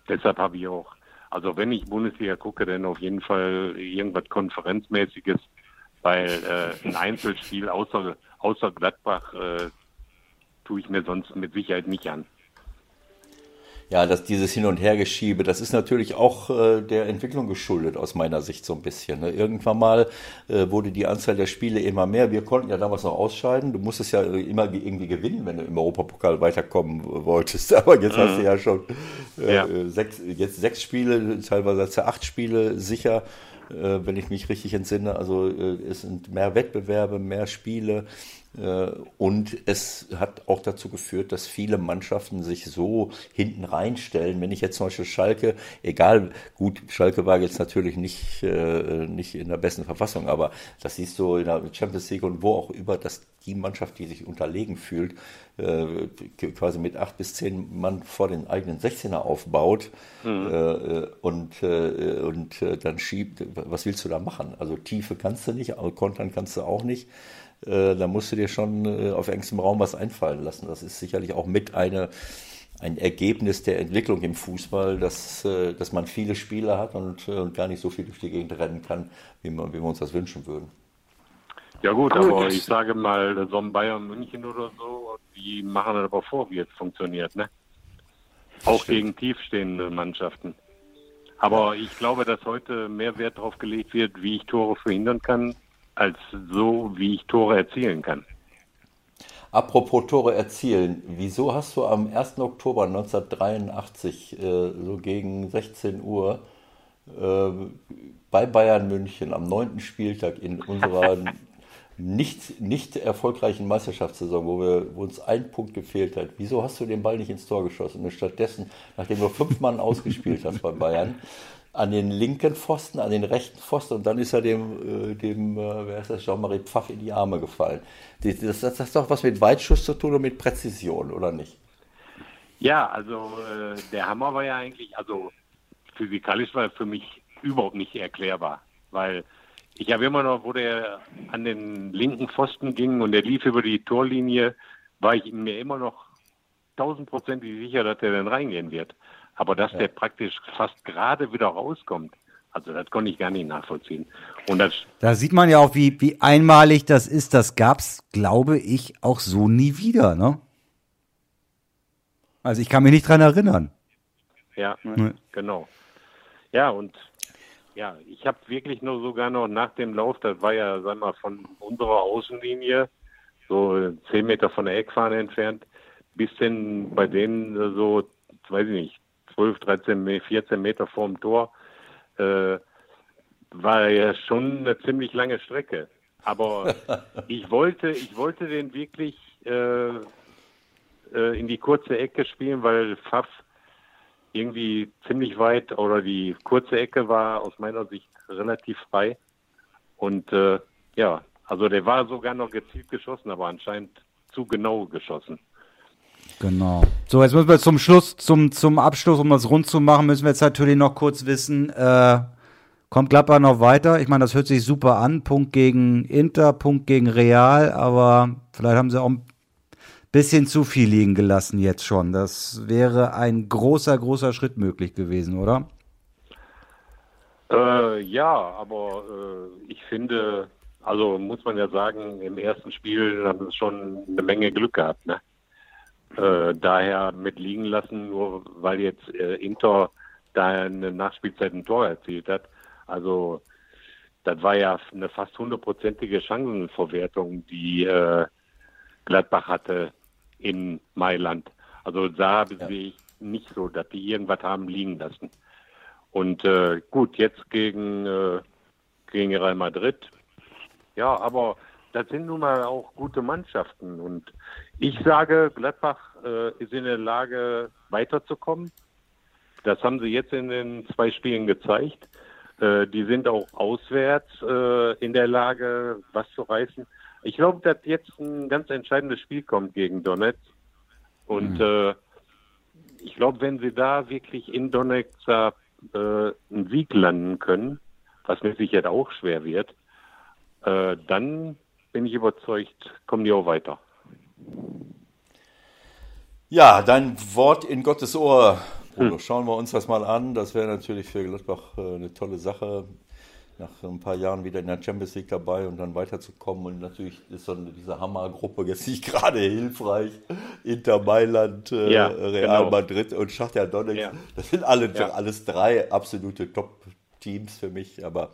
deshalb habe ich auch, also wenn ich Bundesliga gucke, dann auf jeden Fall irgendwas Konferenzmäßiges, weil äh, ein Einzelspiel außer, außer Gladbach äh, tue ich mir sonst mit Sicherheit nicht an. Ja, dass dieses Hin- und Hergeschiebe, das ist natürlich auch äh, der Entwicklung geschuldet, aus meiner Sicht so ein bisschen. Ne? Irgendwann mal äh, wurde die Anzahl der Spiele immer mehr. Wir konnten ja damals noch ausscheiden. Du musstest ja immer ge- irgendwie gewinnen, wenn du im Europapokal weiterkommen wolltest. *laughs* Aber jetzt hast du ja schon äh, Ja. äh, sechs, jetzt sechs Spiele, teilweise hast du acht Spiele sicher, äh, wenn ich mich richtig entsinne. Also äh, es sind mehr Wettbewerbe, mehr Spiele. Äh, Und es hat auch dazu geführt, dass viele Mannschaften sich so hinten reinstellen. Wenn ich jetzt zum Beispiel Schalke, egal, gut, Schalke war jetzt natürlich nicht, äh, nicht in der besten Verfassung, aber das siehst du in der Champions League und wo auch über, dass die Mannschaft, die sich unterlegen fühlt, äh, quasi mit acht bis zehn Mann vor den eigenen 16er aufbaut äh, äh, und, äh, und dann schiebt, was willst du da machen? Also Tiefe kannst du nicht, kontern kannst du auch nicht äh, da musst du dir schon äh, auf engstem Raum was einfallen lassen. Das ist sicherlich auch mit eine, ein Ergebnis der Entwicklung im Fußball, dass, äh, dass man viele Spiele hat und, äh, und gar nicht so viel durch die Gegend rennen kann, wie, man, wie wir uns das wünschen würden. Ja gut, aber ich sage mal, so ein Bayern München oder so, die machen das aber vor, wie es funktioniert, ne? Auch gegen tiefstehende Mannschaften. Aber ich glaube, dass heute mehr Wert darauf gelegt wird, wie ich Tore verhindern kann, als so, wie ich Tore erzielen kann. Apropos Tore erzielen, wieso hast du am 1. Oktober 1983 äh, so gegen 16 Uhr äh, bei Bayern München am 9. Spieltag in unserer *laughs* nicht, nicht erfolgreichen Meisterschaftssaison, wo, wir, wo uns ein Punkt gefehlt hat, wieso hast du den Ball nicht ins Tor geschossen und stattdessen, nachdem du fünf Mann *laughs* ausgespielt hast bei Bayern, an den linken Pfosten, an den rechten Pfosten und dann ist er dem, äh, dem äh, wer ist das, Jean-Marie Pfaff in die Arme gefallen. Das, das, hat doch was mit Weitschuss zu tun und mit Präzision, oder nicht? Ja, also äh, der Hammer war ja eigentlich, also physikalisch war er für mich überhaupt nicht erklärbar, weil ich habe immer noch, wo der an den linken Pfosten ging und der lief über die Torlinie, war ich mir immer noch tausendprozentig sicher, dass der dann reingehen wird. Aber dass ja. der praktisch fast gerade wieder rauskommt, also das konnte ich gar nicht nachvollziehen. Und das da sieht man ja auch, wie, wie einmalig das ist. Das gab's, glaube ich, auch so nie wieder, ne? Also ich kann mich nicht dran erinnern. Ja, nee. genau. Ja, und ja, ich habe wirklich nur sogar noch nach dem Lauf, das war ja, sag mal, von unserer Außenlinie, so zehn Meter von der Eckfahne entfernt, bis denn bei denen so, weiß ich nicht, 12, 13, 14 Meter vorm Tor, äh, war ja schon eine ziemlich lange Strecke. Aber *laughs* ich wollte, ich wollte den wirklich äh, äh, in die kurze Ecke spielen, weil Pfaff irgendwie ziemlich weit oder die kurze Ecke war aus meiner Sicht relativ frei. Und äh, ja, also der war sogar noch gezielt geschossen, aber anscheinend zu genau geschossen. Genau. So, jetzt müssen wir zum Schluss, zum, zum Abschluss, um das rund zu machen, müssen wir jetzt natürlich noch kurz wissen, äh, kommt Gladbach noch weiter? Ich meine, das hört sich super an. Punkt gegen Inter, Punkt gegen Real, aber vielleicht haben sie auch ein bisschen zu viel liegen gelassen jetzt schon. Das wäre ein großer, großer Schritt möglich gewesen, oder? Äh, ja, aber äh, ich finde, also muss man ja sagen, im ersten Spiel haben sie schon eine Menge Glück gehabt. Ne? Äh, daher mit liegen lassen, nur weil jetzt äh, Inter da eine Nachspielzeit ein Tor erzielt hat. Also das war ja eine fast hundertprozentige Chancenverwertung, die äh, Gladbach hatte in Mailand. Also da ja. sehe ich nicht so, dass die irgendwas haben liegen lassen. Und äh, gut, jetzt gegen, äh, gegen Real Madrid. Ja, aber das sind nun mal auch gute Mannschaften. Und ich sage, Gladbach äh, ist in der Lage, weiterzukommen. Das haben sie jetzt in den zwei Spielen gezeigt. Äh, die sind auch auswärts äh, in der Lage, was zu reißen. Ich glaube, dass jetzt ein ganz entscheidendes Spiel kommt gegen Donetsk. Und mhm. ich glaube, wenn sie da wirklich in Donetsk äh, einen Sieg landen können, was mit Sicherheit auch schwer wird, äh, dann bin ich überzeugt, kommen die auch weiter. Ja, dein Wort in Gottes Ohr, Bruno. Hm. Schauen wir uns das mal an. Das wäre natürlich für Gladbach äh, eine tolle Sache, nach ein paar Jahren wieder in der Champions League dabei und dann weiterzukommen. Und natürlich ist so diese Hammergruppe jetzt nicht *laughs* gerade hilfreich. Inter Mailand, äh, ja, Real genau. Madrid und Schachter Donetsk. Ja. Das sind alle, ja. alles drei absolute Top-Teams für mich. Aber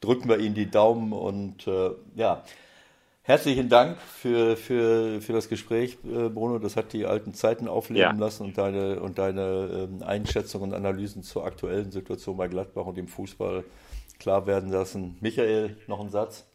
drücken wir ihnen die Daumen und äh, ja. Herzlichen Dank für, für, für das Gespräch, äh, Bruno. Das hat die alten Zeiten aufleben ja. lassen und deine, und deine ähm, Einschätzungen und Analysen zur aktuellen Situation bei Gladbach und dem Fußball klar werden lassen. Michael, noch ein Satz?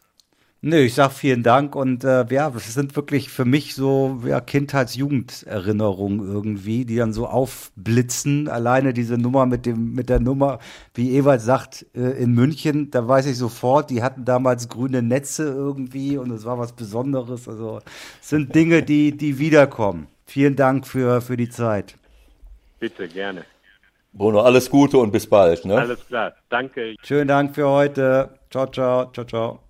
Nö, ich sag vielen Dank und äh, ja, das sind wirklich für mich so ja, Kindheits-Jugenderinnerungen irgendwie, die dann so aufblitzen. Alleine diese Nummer mit dem mit der Nummer, wie Ewald sagt, äh, in München, da weiß ich sofort, die hatten damals grüne Netze irgendwie und es war was Besonderes. Also es sind Dinge, die die wiederkommen. Vielen Dank für für die Zeit. Bitte gerne. Bruno, alles Gute und bis bald. Ne? Alles klar, danke. Schönen Dank für heute. Ciao, ciao, ciao, ciao.